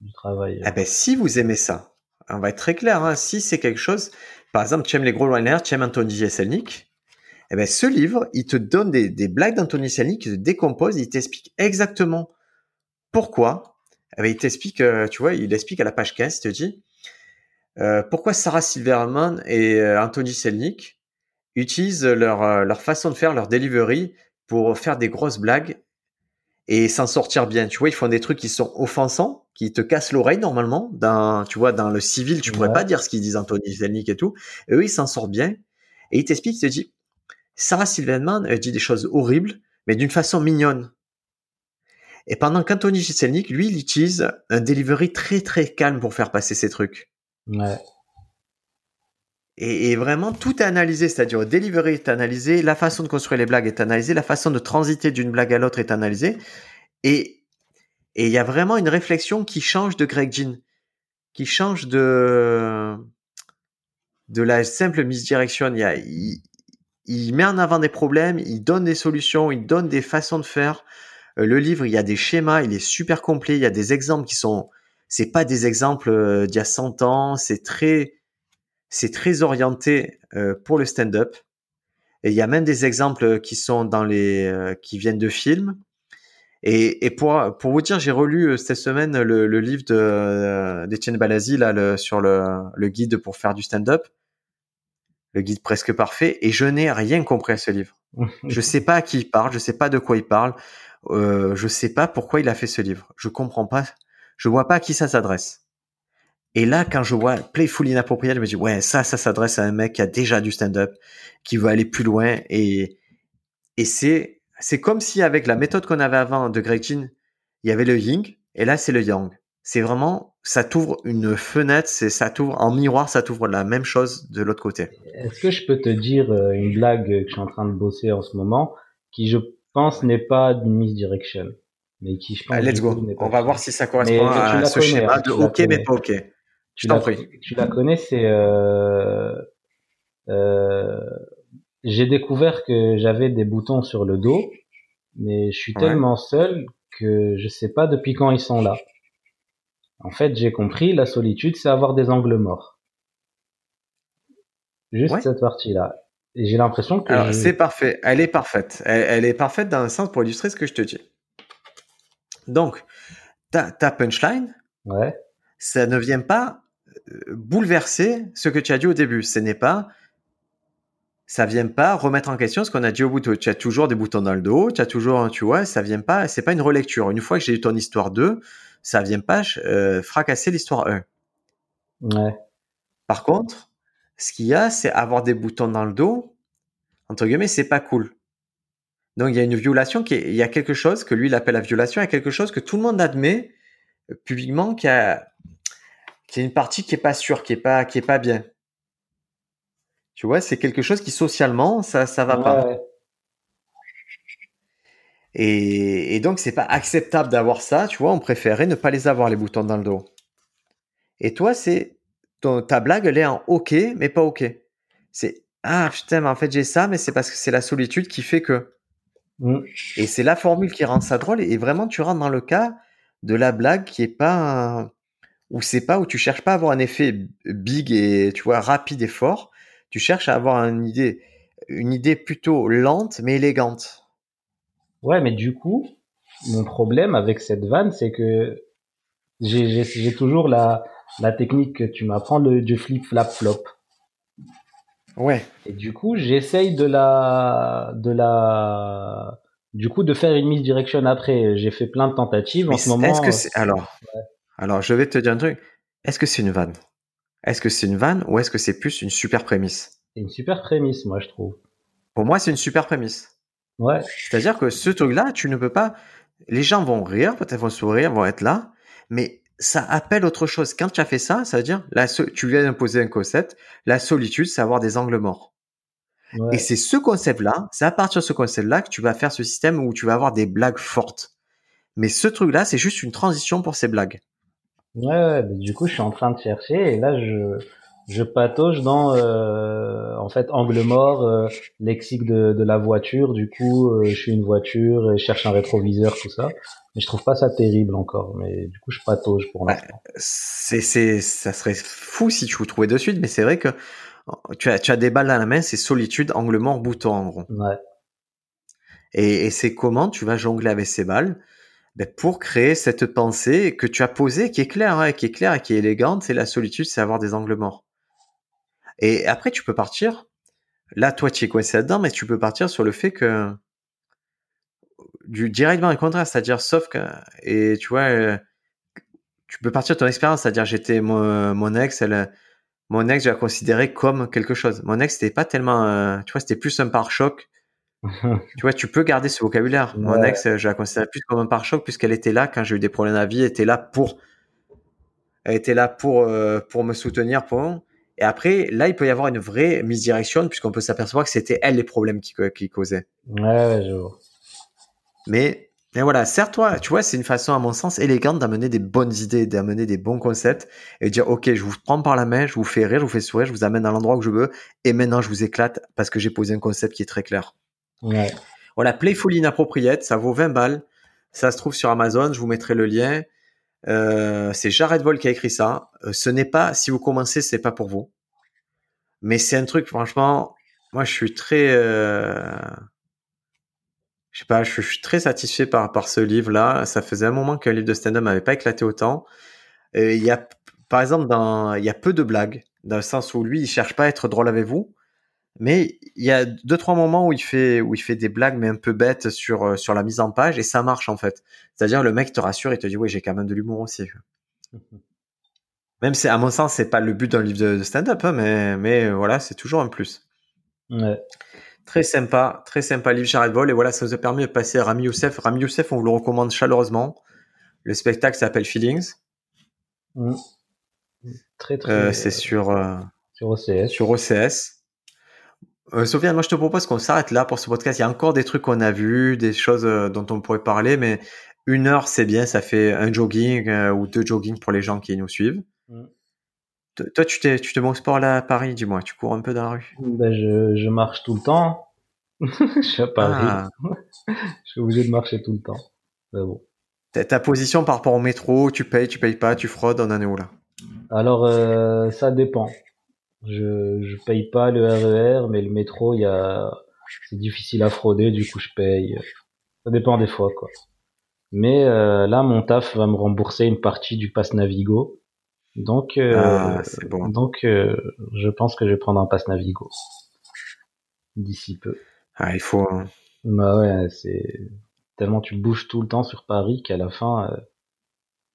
du travail, eh ben, si vous aimez ça, on va être très clair, hein, si c'est quelque chose, par exemple, tu aimes les gros one-liners, tu aimes Anthony Jeselnik, eh ben, ce livre, il te donne des, blagues d'Anthony Selny qui se décompose, il t'explique exactement pourquoi. Eh ben, il t'explique, euh, tu vois, il explique à la page 15, il te dit euh, pourquoi Sarah Silverman et euh, Anthony Selnick utilisent leur, leur façon de faire, leur delivery pour faire des grosses blagues et s'en sortir bien? Tu vois, ils font des trucs qui sont offensants, qui te cassent l'oreille normalement. Dans, tu vois, dans le civil, tu pourrais pas dire ce qu'ils disent Anthony Selnick et tout. Et eux, ils s'en sortent bien. Et il t'explique, il te dit, Sarah Silverman elle dit des choses horribles, mais d'une façon mignonne. Et pendant qu'Anthony Jeselnik, lui, il utilise un delivery très très calme pour faire passer ses trucs. Ouais. Et, vraiment, tout est analysé, c'est-à-dire le delivery est analysé, la façon de construire les blagues est analysée, la façon de transiter d'une blague à l'autre est analysée. Et il y a vraiment une réflexion qui change de Greg Jean, qui change de de la simple misdirection. Il y a, il met en avant des problèmes, il donne des solutions, il donne des façons de faire. Euh, le livre, il y a des schémas, il est super complet, il y a des exemples qui sont, c'est pas des exemples euh, d'il y a 100 ans, c'est très, c'est très orienté euh, pour le stand-up. Et il y a même des exemples qui sont dans les, qui viennent de films. Et, et pour, pour vous dire, j'ai relu cette semaine le, le livre de, d'Etienne Balazi, là, le, sur le, le guide pour faire du stand-up le guide presque parfait, et je n'ai rien compris à ce livre. je sais pas à qui il parle, je sais pas de quoi il parle, euh, je sais pas pourquoi il a fait ce livre. Je comprends pas, je vois pas à qui ça s'adresse. Et là, quand je vois Playful Inappropriate, je me dis, ouais, ça, ça s'adresse à un mec qui a déjà du stand-up, qui veut aller plus loin, et, et c'est, c'est comme si avec la méthode qu'on avait avant de Greg Jean, il y avait le Ying, et là, c'est le Yang. C'est vraiment ça t'ouvre une fenêtre, c'est ça t'ouvre en miroir, ça t'ouvre la même chose de l'autre côté. Est-ce que je peux te dire euh, une blague que je suis en train de bosser en ce moment, qui je pense n'est pas d'une misdirection, mais qui je pense. let's go. On va voir si ça correspond à ce schéma hein, de OK mais pas OK. Tu la, tu la connais, c'est euh, euh, j'ai découvert que j'avais des boutons sur le dos, mais je suis tellement seul que je sais pas depuis quand ils sont là. En fait, j'ai compris, la solitude, c'est avoir des angles morts. Juste cette partie-là. Et j'ai l'impression que... Alors, c'est parfait. Elle est parfaite. Elle, est parfaite dans le sens pour illustrer ce que je te dis. Donc, ta, ta punchline, ouais. ça ne vient pas euh, bouleverser ce que tu as dit au début. Ce n'est pas ça vient pas remettre en question ce qu'on a dit au bout. Tu as toujours des boutons dans le dos, tu as toujours, tu vois, ça vient pas, c'est pas une relecture. Une fois que j'ai eu ton histoire 2, ça vient pas euh, fracasser l'histoire 1. Ouais. Par contre, ce qu'il y a, c'est avoir des boutons dans le dos, entre guillemets, c'est pas cool. Donc il y a une violation qui est, il y a quelque chose que lui il appelle la violation, il y a quelque chose que tout le monde admet euh, publiquement qui a, qui est une partie qui est pas sûre, qui est pas, qui est pas bien. Tu vois, c'est quelque chose qui socialement, ça, ça va pas. Et, et, donc, c'est pas acceptable d'avoir ça. Tu vois, on préférait ne pas les avoir, les boutons dans le dos. Et toi, c'est ta blague, elle est en OK, mais pas OK. C'est ah putain, mais en fait j'ai ça, mais c'est parce que c'est la solitude qui fait que. Mm. Et c'est la formule qui rend ça drôle. Et vraiment, tu rentres dans le cas de la blague qui est pas où c'est pas où tu cherches pas à avoir un effet big et tu vois rapide et fort tu cherches à avoir une idée, une idée plutôt lente mais élégante. Ouais, mais du coup, mon problème avec cette vanne, c'est que j'ai toujours la, la technique que tu m'apprends du flip flap flop. Ouais. Et du coup, j'essaye de la, de la, du coup, de faire une mise direction après. J'ai fait plein de tentatives en ce moment. Est-ce que c'est alors, alors, je vais te dire un truc. Est-ce que c'est une vanne? Est-ce que c'est une vanne ou est-ce que c'est plus une super prémisse? C'est une super prémisse, moi, je trouve. Pour moi, c'est une super prémisse. Ouais. C'est-à-dire que ce truc-là, tu ne peux pas. Les gens vont rire, peut-être vont sourire, vont être là, mais ça appelle autre chose. Quand tu as fait ça, ça veut dire, la tu viens d'imposer un concept. La solitude, c'est avoir des angles morts. Et c'est ce concept-là, c'est à partir de ce concept-là que tu vas faire ce système où tu vas avoir des blagues fortes. Mais ce truc-là, c'est juste une transition pour ces blagues. Ouais, du coup, je suis en train de chercher et là, je, je patauge dans, euh, en fait, angle mort, euh, lexique de, de la voiture. Du coup, euh, je suis une voiture et je cherche un rétroviseur, tout ça. Mais je trouve pas ça terrible encore. Mais du coup, je patauge pour l'instant. c'est, c'est, ça serait fou si tu vous trouvais de suite, mais c'est vrai que tu as, tu as des balles à la main, c'est solitude, angle mort, bouton en gros. Ouais. Et, et c'est comment tu vas jongler avec ces balles ben, pour créer cette pensée que tu as posée, qui est claire, hein, qui est claire et qui est élégante. C'est la solitude, c'est avoir des angles morts. Et après, tu peux partir. Là, toi, tu es coincé là-dedans, mais tu peux partir sur le fait que du directement le contraire, c'est-à-dire sauf que et tu vois, euh, tu peux partir de ton expérience, c'est-à-dire j'étais mon, mon, ex, elle, mon ex, je la considérais comme quelque chose. Mon ex, c'était pas tellement, euh, tu vois, c'était plus un pare-choc tu vois, tu peux garder ce vocabulaire. Mon ex, je la considère plus comme un pare-choc puisqu'elle était là quand j'ai eu des problèmes à la vie, elle était là pour, elle était là pour, euh, pour me soutenir. Pour... Et après, là, il peut y avoir une vraie misdirection puisqu'on peut s'apercevoir que c'était elle les problèmes qui, qui causaient. Ouais, je vois. Mais, mais voilà, certes-toi, tu vois, c'est une façon, à mon sens, élégante d'amener des bonnes idées, d'amener des bons concepts et de dire, OK, je vous prends par la main, je vous fais rire, je vous fais sourire, je vous amène à l'endroit où je veux et maintenant je vous éclate parce que j'ai posé un concept qui est très clair. Ouais. Voilà, Playful Inappropriate, ça vaut 20 balles. Ça se trouve sur Amazon, je vous mettrai le lien. Euh, c'est Jared Vol qui a écrit ça. Euh, ce n'est pas, si vous commencez, c'est pas pour vous. Mais c'est un truc, franchement, moi je suis très, euh, je sais pas, je suis très satisfait par, par ce livre-là. Ça faisait un moment qu'un livre de stand-up m'avait pas éclaté autant. Il y a, par exemple, dans, il y a peu de blagues, dans le sens où lui, il cherche pas à être drôle avec vous. Mais il y a deux trois moments où il fait où il fait des blagues mais un peu bêtes sur euh, sur la mise en page et ça marche en fait. C'est-à-dire le mec te rassure et te dit oui j'ai quand même de l'humour aussi. Même si à mon sens c'est pas le but d'un livre de, stand-up hein, mais mais voilà c'est toujours un plus. Ouais. Très sympa, très sympa livre Jared Vol et voilà ça nous a permis de passer à Rami Youssef. Rami Youssef on vous le recommande chaleureusement. Le spectacle s'appelle Feelings. Mmh. Très très. Euh, c'est sur sur OCS. Sur OCS. Euh, Sofiane, moi je te propose qu'on s'arrête là pour ce podcast. Il y a encore des trucs qu'on a vus, des choses euh, dont on pourrait parler, mais une heure c'est bien, ça fait un jogging euh, ou deux jogging pour les gens qui nous suivent. Mm. Toi, tu tu te mets au sport là à Paris, dis-moi. Tu cours un peu dans la rue? Ben, je, je marche tout le temps. je suis à Paris. Ah. je suis obligé de marcher tout le temps. Bon. Ta position par rapport au métro, tu payes, tu payes pas, tu fraudes, on en est où là? Alors, euh, ça dépend. Je, je paye pas le RER, e mais le métro, y a, c'est difficile à frauder, du coup je paye. Ça dépend des fois, quoi. Mais euh, là, mon taf va me rembourser une partie du pass Navigo. Donc, euh, ah, bon. donc euh, je pense que je vais prendre un pass Navigo d'ici peu. Ah, il faut. Hein. Bah ouais, c'est tellement tu bouges tout le temps sur Paris qu'à la fin, euh,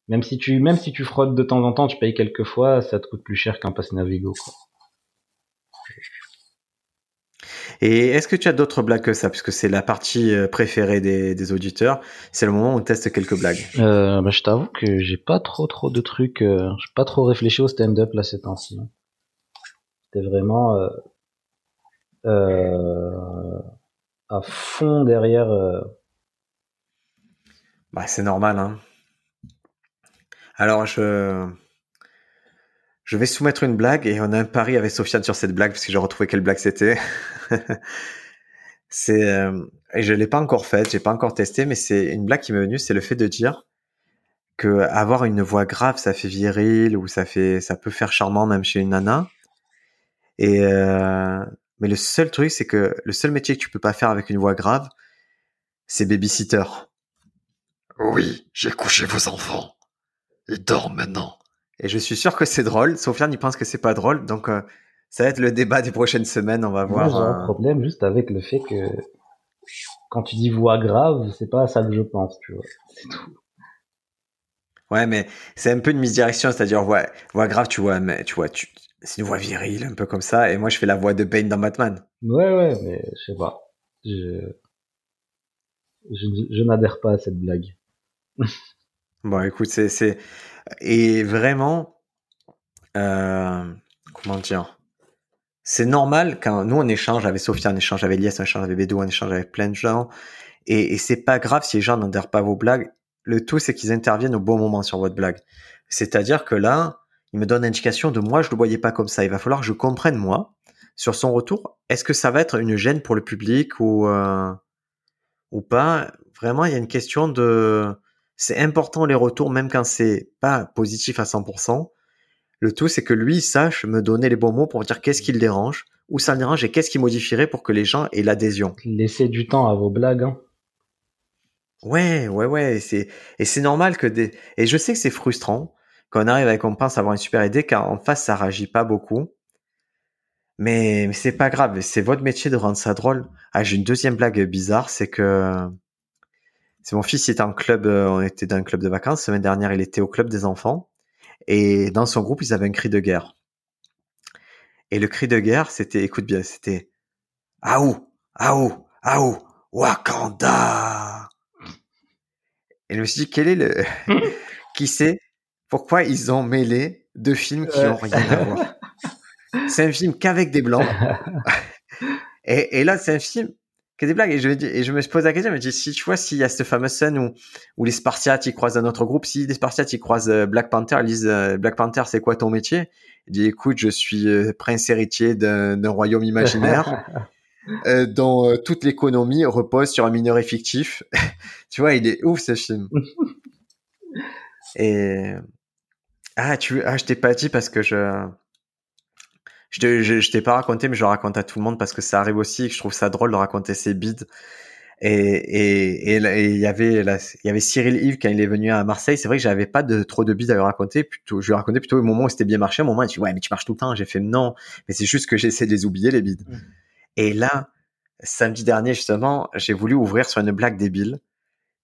même si tu même si tu fraudes de temps en temps, tu payes quelques fois, ça te coûte plus cher qu'un pass Navigo. Quoi. Et est-ce que tu as d'autres blagues que ça Puisque c'est la partie euh, préférée des, auditeurs. C'est le moment où on teste quelques blagues. Euh, bah, je t'avoue que j'ai pas trop trop de trucs. Euh, j'ai pas trop réfléchi au stand-up là ces temps-ci. C'était vraiment euh, à fond derrière. Bah, c'est normal. Hein. Alors je je vais soumettre une blague et on a un pari avec Sofiane sur cette blague parce que j'ai retrouvé quelle blague c'était. c'est euh, et je l'ai pas encore faite, j'ai pas encore testé, mais c'est une blague qui m'est venue, c'est le fait de dire que avoir une voix grave, ça fait viril ou ça fait, ça peut faire charmant même chez une nana. Et euh, mais le seul truc, c'est que le seul métier que tu peux pas faire avec une voix grave, c'est babysitter. Oui, j'ai couché vos enfants. Ils dorment maintenant. Et je suis sûr que c'est drôle. Sofiane, il pense que c'est pas drôle. Donc, euh, ça va être le débat des prochaines semaines. On va voir. J'ai un euh, problème juste avec le fait que quand tu dis voix grave, c'est pas ça que je pense, tu vois. C'est tout. Ouais, mais c'est un peu une misdirection, c'est-à-dire voix, voix grave, tu vois, mais tu vois, tu, c'est une voix virile, un peu comme ça, et moi je fais la voix de Bane dans Batman. Ouais, ouais, mais je sais pas. Je, je, je n'adhère pas à cette blague. bon, écoute, c'est, c'est, et vraiment, euh, comment dire? C'est normal quand nous on échange avec Sophie, on échange avec Lies, on échange avec Bédou, on échange avec plein de gens. Et, c'est pas grave si les gens n'adhèrent pas vos blagues. Le tout, c'est qu'ils interviennent au bon moment sur votre blague. C'est-à-dire que là, il me donne l'indication de moi, je le voyais pas comme ça. Il va falloir que je comprenne moi sur son retour. Est-ce que ça va être une gêne pour le public ou euh, ou pas? Vraiment, il y a une question de c'est important les retours, même quand c'est pas positif à 100%. Le tout, c'est que lui sache me donner les bons mots pour dire qu'est-ce qui le dérange, où ça le dérange et qu'est-ce qui modifierait pour que les gens aient l'adhésion. Laissez du temps à vos blagues. Hein. Ouais, ouais, ouais. Et c'est, et c'est normal que des, et je sais que c'est frustrant quand on arrive et qu'on pense avoir une super idée, car en face, ça réagit pas beaucoup. Mais, mais c'est pas grave. C'est votre métier de rendre ça drôle. Ah, j'ai une deuxième blague bizarre, c'est que, c'est mon fils, il était en club, euh, on était dans un club de vacances. La semaine dernière, il était au club des enfants. Et dans son groupe, ils avaient un cri de guerre. Et le cri de guerre, c'était, écoute bien, c'était Aou, Aou, Aou, Wakanda. Et je me suis dit, quel est le, qui sait pourquoi ils ont mêlé deux films qui n'ont rien à voir. C'est un film qu'avec des blancs. et, et là, c'est un film que des blagues. Et je, et je me pose la question, je me dis, si tu vois, s'il y a cette fameuse scène où, où les Spartiates, ils croisent un autre groupe, si les Spartiates, ils croisent euh, Black Panther, ils disent, euh, Black Panther, c'est quoi ton métier? Il dit, écoute, je suis euh, prince héritier d'un royaume imaginaire. euh, dont toute l'économie repose sur un minerai fictif. tu vois, il est ouf ce film. Et ah, tu ah, je t'ai pas dit parce que je je, je, je t'ai pas raconté, mais je le raconte à tout le monde parce que ça arrive aussi et que je trouve ça drôle de raconter ses bides. Et et et il y avait il y avait Cyril Yves quand il est venu à Marseille. C'est vrai que j'avais pas de trop de bides à lui raconter. Plutôt, je lui racontais plutôt au moment où c'était bien marché. Au moment où il dit ouais mais tu marches tout le temps. J'ai fait non, mais c'est juste que j'essaie de les oublier les bides. Mmh. Et là, samedi dernier justement, j'ai voulu ouvrir sur une blague débile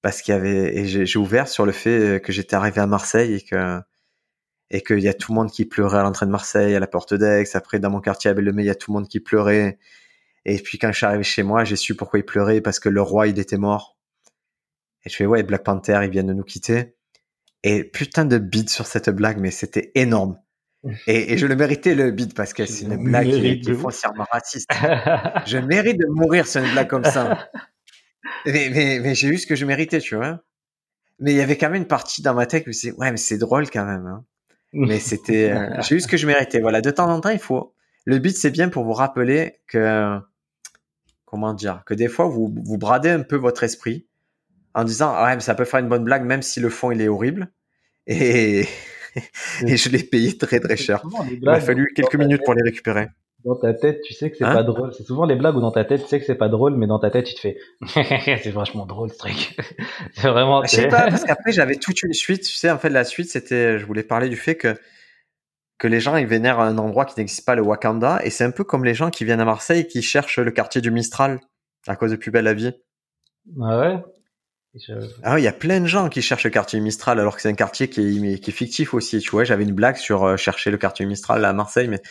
parce qu'il y avait et j'ai ouvert sur le fait que j'étais arrivé à Marseille et que et qu'il y a tout le monde qui pleurait à l'entrée de Marseille, à la porte d'Aix. Après, dans mon quartier à Belle-le-Mai, il y a tout le monde qui pleurait. Et puis quand je suis arrivé chez moi, j'ai su pourquoi il pleurait, parce que le roi, il était mort. Et je fais, ouais, Black Panther, ils viennent de nous quitter. Et putain de bide sur cette blague, mais c'était énorme. Et, et, je le méritais le bide parce que c'est une blague qui est, foncièrement raciste. je mérite de mourir sur une blague comme ça. Mais, mais, mais j'ai eu ce que je méritais, tu vois. Mais il y avait quand même une partie dans ma tête où c'est ouais, mais c'est drôle quand même. Hein. Mais c'était, euh, j'ai eu ce que je méritais. Voilà, de temps en temps, il faut. Le but, c'est bien pour vous rappeler que, comment dire, que des fois, vous, vous bradez un peu votre esprit en disant, ah ouais, mais ça peut faire une bonne blague, même si le fond, il est horrible. Et, et je l'ai payé très, très cher. Il m'a fallu quelques minutes pour les récupérer dans ta tête, tu sais que c'est Hein pas drôle. C'est souvent les blagues où dans ta tête, tu sais que c'est pas drôle, mais dans ta tête, tu te fais, c'est vachement drôle ce truc. c'est vraiment. Je sais pas, parce qu'après, j'avais toute une suite. Tu sais, en fait, la suite, c'était, je voulais parler du fait que, que les gens, ils vénèrent un endroit qui n'existe pas, le Wakanda. Et c'est un peu comme les gens qui viennent à Marseille et qui cherchent le quartier du Mistral à cause de Plus belle la vie. Ah ouais? Je- Ah, oui, il y a plein de gens qui cherchent le quartier Mistral alors que c'est un quartier qui est, qui est fictif aussi. Tu vois, j'avais une blague sur euh, chercher le quartier Mistral à Marseille, mais,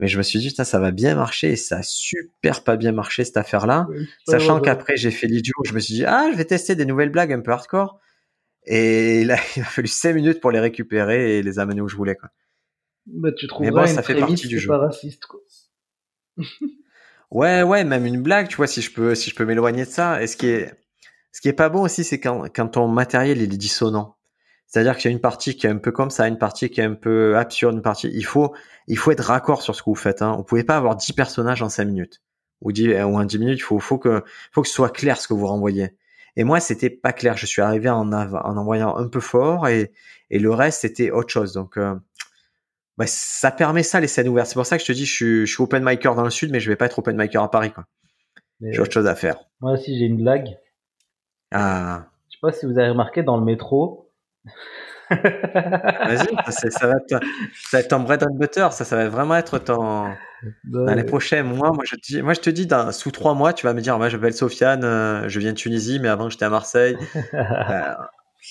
mais je me suis dit, ça va bien marcher et ça a super pas bien marché cette affaire-là. Sachant Ouais, ouais, qu'après, j'ai fait l'idiot, je me suis dit, ah, je vais tester des nouvelles blagues un peu hardcore. Et là, il m'a fallu 5 minutes pour les récupérer et les amener où je voulais, quoi. Bah, tu trouves Mais bon, ça fait partie du jeu. pas raciste, quoi. Ouais, ouais, même une blague, tu vois, si je peux, si je peux m'éloigner de ça. Et ce qui est, ce qui est pas bon aussi, c'est quand, quand ton matériel il est dissonant. C'est-à-dire qu'il y a une partie qui est un peu comme ça, une partie qui est un peu absurde, une partie. Il faut, il faut être raccord sur ce que vous faites. Hein. Vous pouvez pas avoir 10 personnages en 5 minutes ou 10, ou en 10 minutes. Il faut, faut que, faut que ce soit clair ce que vous renvoyez. Et moi, c'était pas clair. Je suis arrivé en, en envoyant un peu fort et, et le reste c'était autre chose. Donc, euh, bah, ça permet ça les scènes ouvertes. C'est pour ça que je te dis, je suis, je suis open micer dans le sud, mais je vais pas être open micer à Paris. Quoi. J'ai autre chose à faire. moi aussi, j'ai une blague. Ah, Je sais pas si vous avez remarqué dans le métro. Vas-y, ça, va être, ça va être ton bread and butter. Ça, ça va vraiment être ton. Dans les prochains mois, moi je te dis, moi je te dis, dans, sous trois mois, tu vas me dire, moi je m'appelle Sofiane, euh, je viens de Tunisie, mais avant j'étais à Marseille. Euh,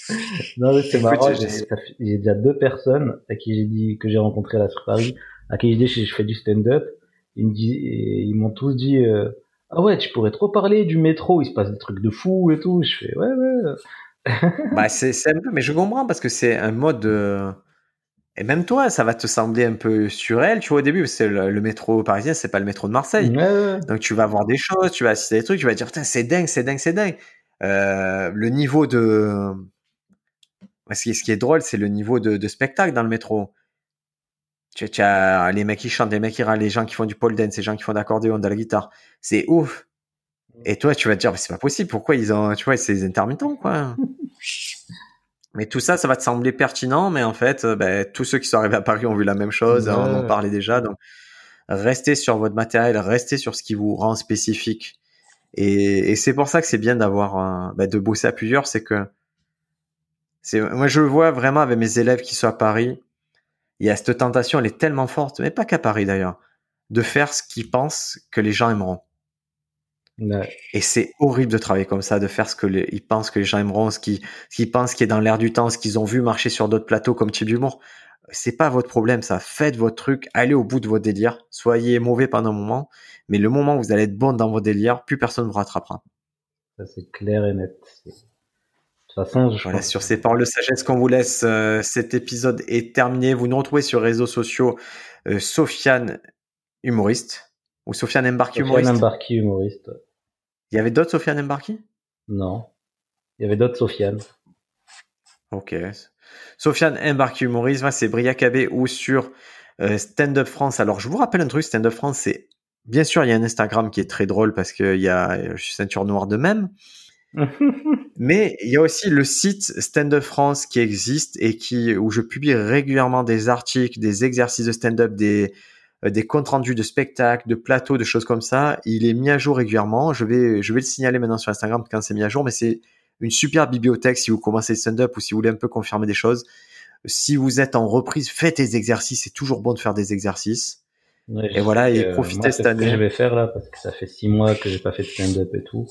non, c'est marrant. j'ai- déjà deux personnes à qui j'ai dit que j'ai rencontré là sur Paris, à qui j'ai dit que je fais du stand-up. Ils me disent, et ils m'ont tous dit, euh, ah ouais, tu pourrais trop parler du métro. Il se passe des trucs de fou et tout. Je fais, ouais, ouais. Bah, c'est un peu, mais je comprends parce que c'est un mode. de- Et même toi, ça va te sembler un peu surréel, tu vois, au début, c'est le, le métro parisien, c'est pas le métro de Marseille. Ouais. Donc tu vas voir des choses, tu vas assister à des trucs, tu vas dire, putain, c'est dingue, c'est dingue, c'est dingue. Euh, le niveau de. Ce qui, ce qui est drôle, c'est le niveau de, de spectacle dans le métro. Tu, tu as les mecs qui chantent, les mecs qui râlent, les gens qui font du pole dance, les gens qui font d'accordéon, de la guitare. C'est ouf. Et toi, tu vas te dire, mais c'est pas possible, pourquoi ils ont, tu vois, c'est des intermittents, quoi. mais tout ça, ça va te sembler pertinent, mais en fait, euh, ben, tous ceux qui sont arrivés à Paris ont vu la même chose, Ouais. on en parlait déjà, donc restez sur votre matériel, restez sur ce qui vous rend spécifique. Et, et c'est pour ça que c'est bien d'avoir, ben, de bosser à plusieurs, c'est que, c'est, moi je le vois vraiment avec mes élèves qui sont à Paris, il y a cette tentation, elle est tellement forte, mais pas qu'à Paris d'ailleurs, de faire ce qu'ils pensent que les gens aimeront. Ouais. Et c'est horrible de travailler comme ça, de faire ce que les, ils pensent que les gens aimeront, ce qu'ils, pensent qui est dans l'air du temps, ce qu'ils ont vu marcher sur d'autres plateaux comme type d'humour. C'est pas votre problème, ça. Faites votre truc, allez au bout de votre délire. Soyez mauvais pendant un moment, mais le moment où vous allez être bon dans vos délires, plus personne ne vous rattrapera. Ça, c'est clair et net. De toute façon, je Voilà, pense sur ces paroles de sagesse qu'on vous laisse, euh, cet épisode est terminé. Vous nous retrouvez sur les réseaux sociaux, euh, Sofiane humoriste, ou Sofiane Sofiane humoriste. Embarki, humoriste. Il y avait d'autres Sofiane Embarki? Non. Il y avait d'autres Sofiane. Ok. Sofiane Embarki humoriste, moi, c'est Briacabé ou sur euh, Stand Up France. Alors, je vous rappelle un truc, Stand Up France, c'est bien sûr, il y a un Instagram qui est très drôle parce qu'il y a, je suis ceinture noire de même, mais il y a aussi le site Stand Up France qui existe et qui, où je publie régulièrement des articles, des exercices de stand-up, des, euh, des comptes rendus de spectacles, de plateaux, de choses comme ça. Il est mis à jour régulièrement. Je vais, je vais le signaler maintenant sur Instagram quand c'est mis à jour, mais c'est une super bibliothèque si vous commencez le stand-up ou si vous voulez un peu confirmer des choses. Si vous êtes en reprise, faites des exercices. C'est toujours bon de faire des exercices. Ouais, Et voilà, et que, profitez cette c'est ce que année. je vais faire là, parce que ça fait six mois que j'ai pas fait de stand-up et tout.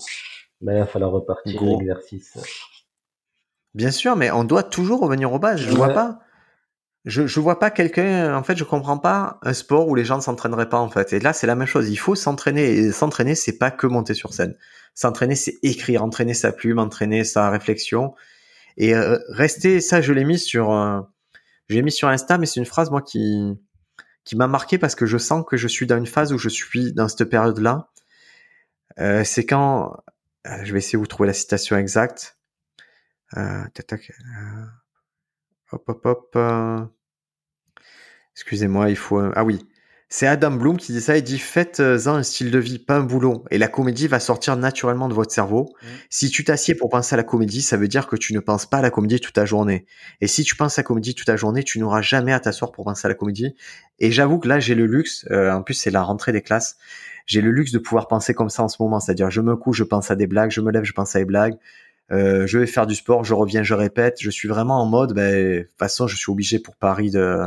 Là, il va falloir repartir l'exercice. Bien sûr, mais on doit toujours revenir aux bases. Je vois Ouais. pas. Je, je vois pas quelqu'un. En fait, je comprends pas un sport où les gens ne s'entraîneraient pas en fait. Et là, c'est la même chose. Il faut s'entraîner. Et s'entraîner, c'est pas que monter sur scène. S'entraîner, c'est écrire, entraîner sa plume, entraîner sa réflexion. Et euh, rester. Ça, je l'ai mis sur. euh, je mis sur Insta, mais c'est une phrase moi qui qui m'a marqué parce que je sens que je suis dans une phase où je suis dans cette période-là. Euh, c'est quand. je vais essayer de vous trouver la citation exacte. Hop, hop, hop. Euh, Excusez-moi, il faut. Ah oui. C'est Adam Bloom qui dit ça. Il dit faites-en un style de vie, pas un boulot. Et la comédie va sortir naturellement de votre cerveau. Mm. Si tu t'assieds pour penser à la comédie, ça veut dire que tu ne penses pas à la comédie toute ta journée. Et si tu penses à la comédie toute ta journée, tu n'auras jamais à t'asseoir pour penser à la comédie. Et j'avoue que là, j'ai le luxe. euh, en plus, c'est la rentrée des classes. J'ai le luxe de pouvoir penser comme ça en ce moment. C'est-à-dire, je me couche, je pense à des blagues. Je me lève, je pense à des blagues. Euh, je vais faire du sport, je reviens, je répète. Je suis vraiment en mode, ben, de toute façon, je suis obligé pour Paris de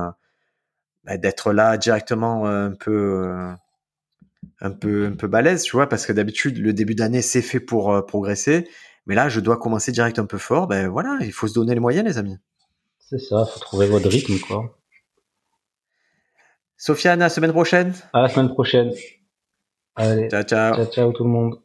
d'être là directement euh, un peu, euh, un peu, un peu balèze, tu vois, parce que d'habitude le début d'année c'est fait pour euh, progresser, mais là je dois commencer direct un peu fort. Ben voilà, il faut se donner les moyens, les amis. C'est ça, faut trouver votre rythme, quoi. Sofiane, à la semaine prochaine. À la semaine prochaine. Allez, Ciao, ciao. ciao, ciao tout le monde.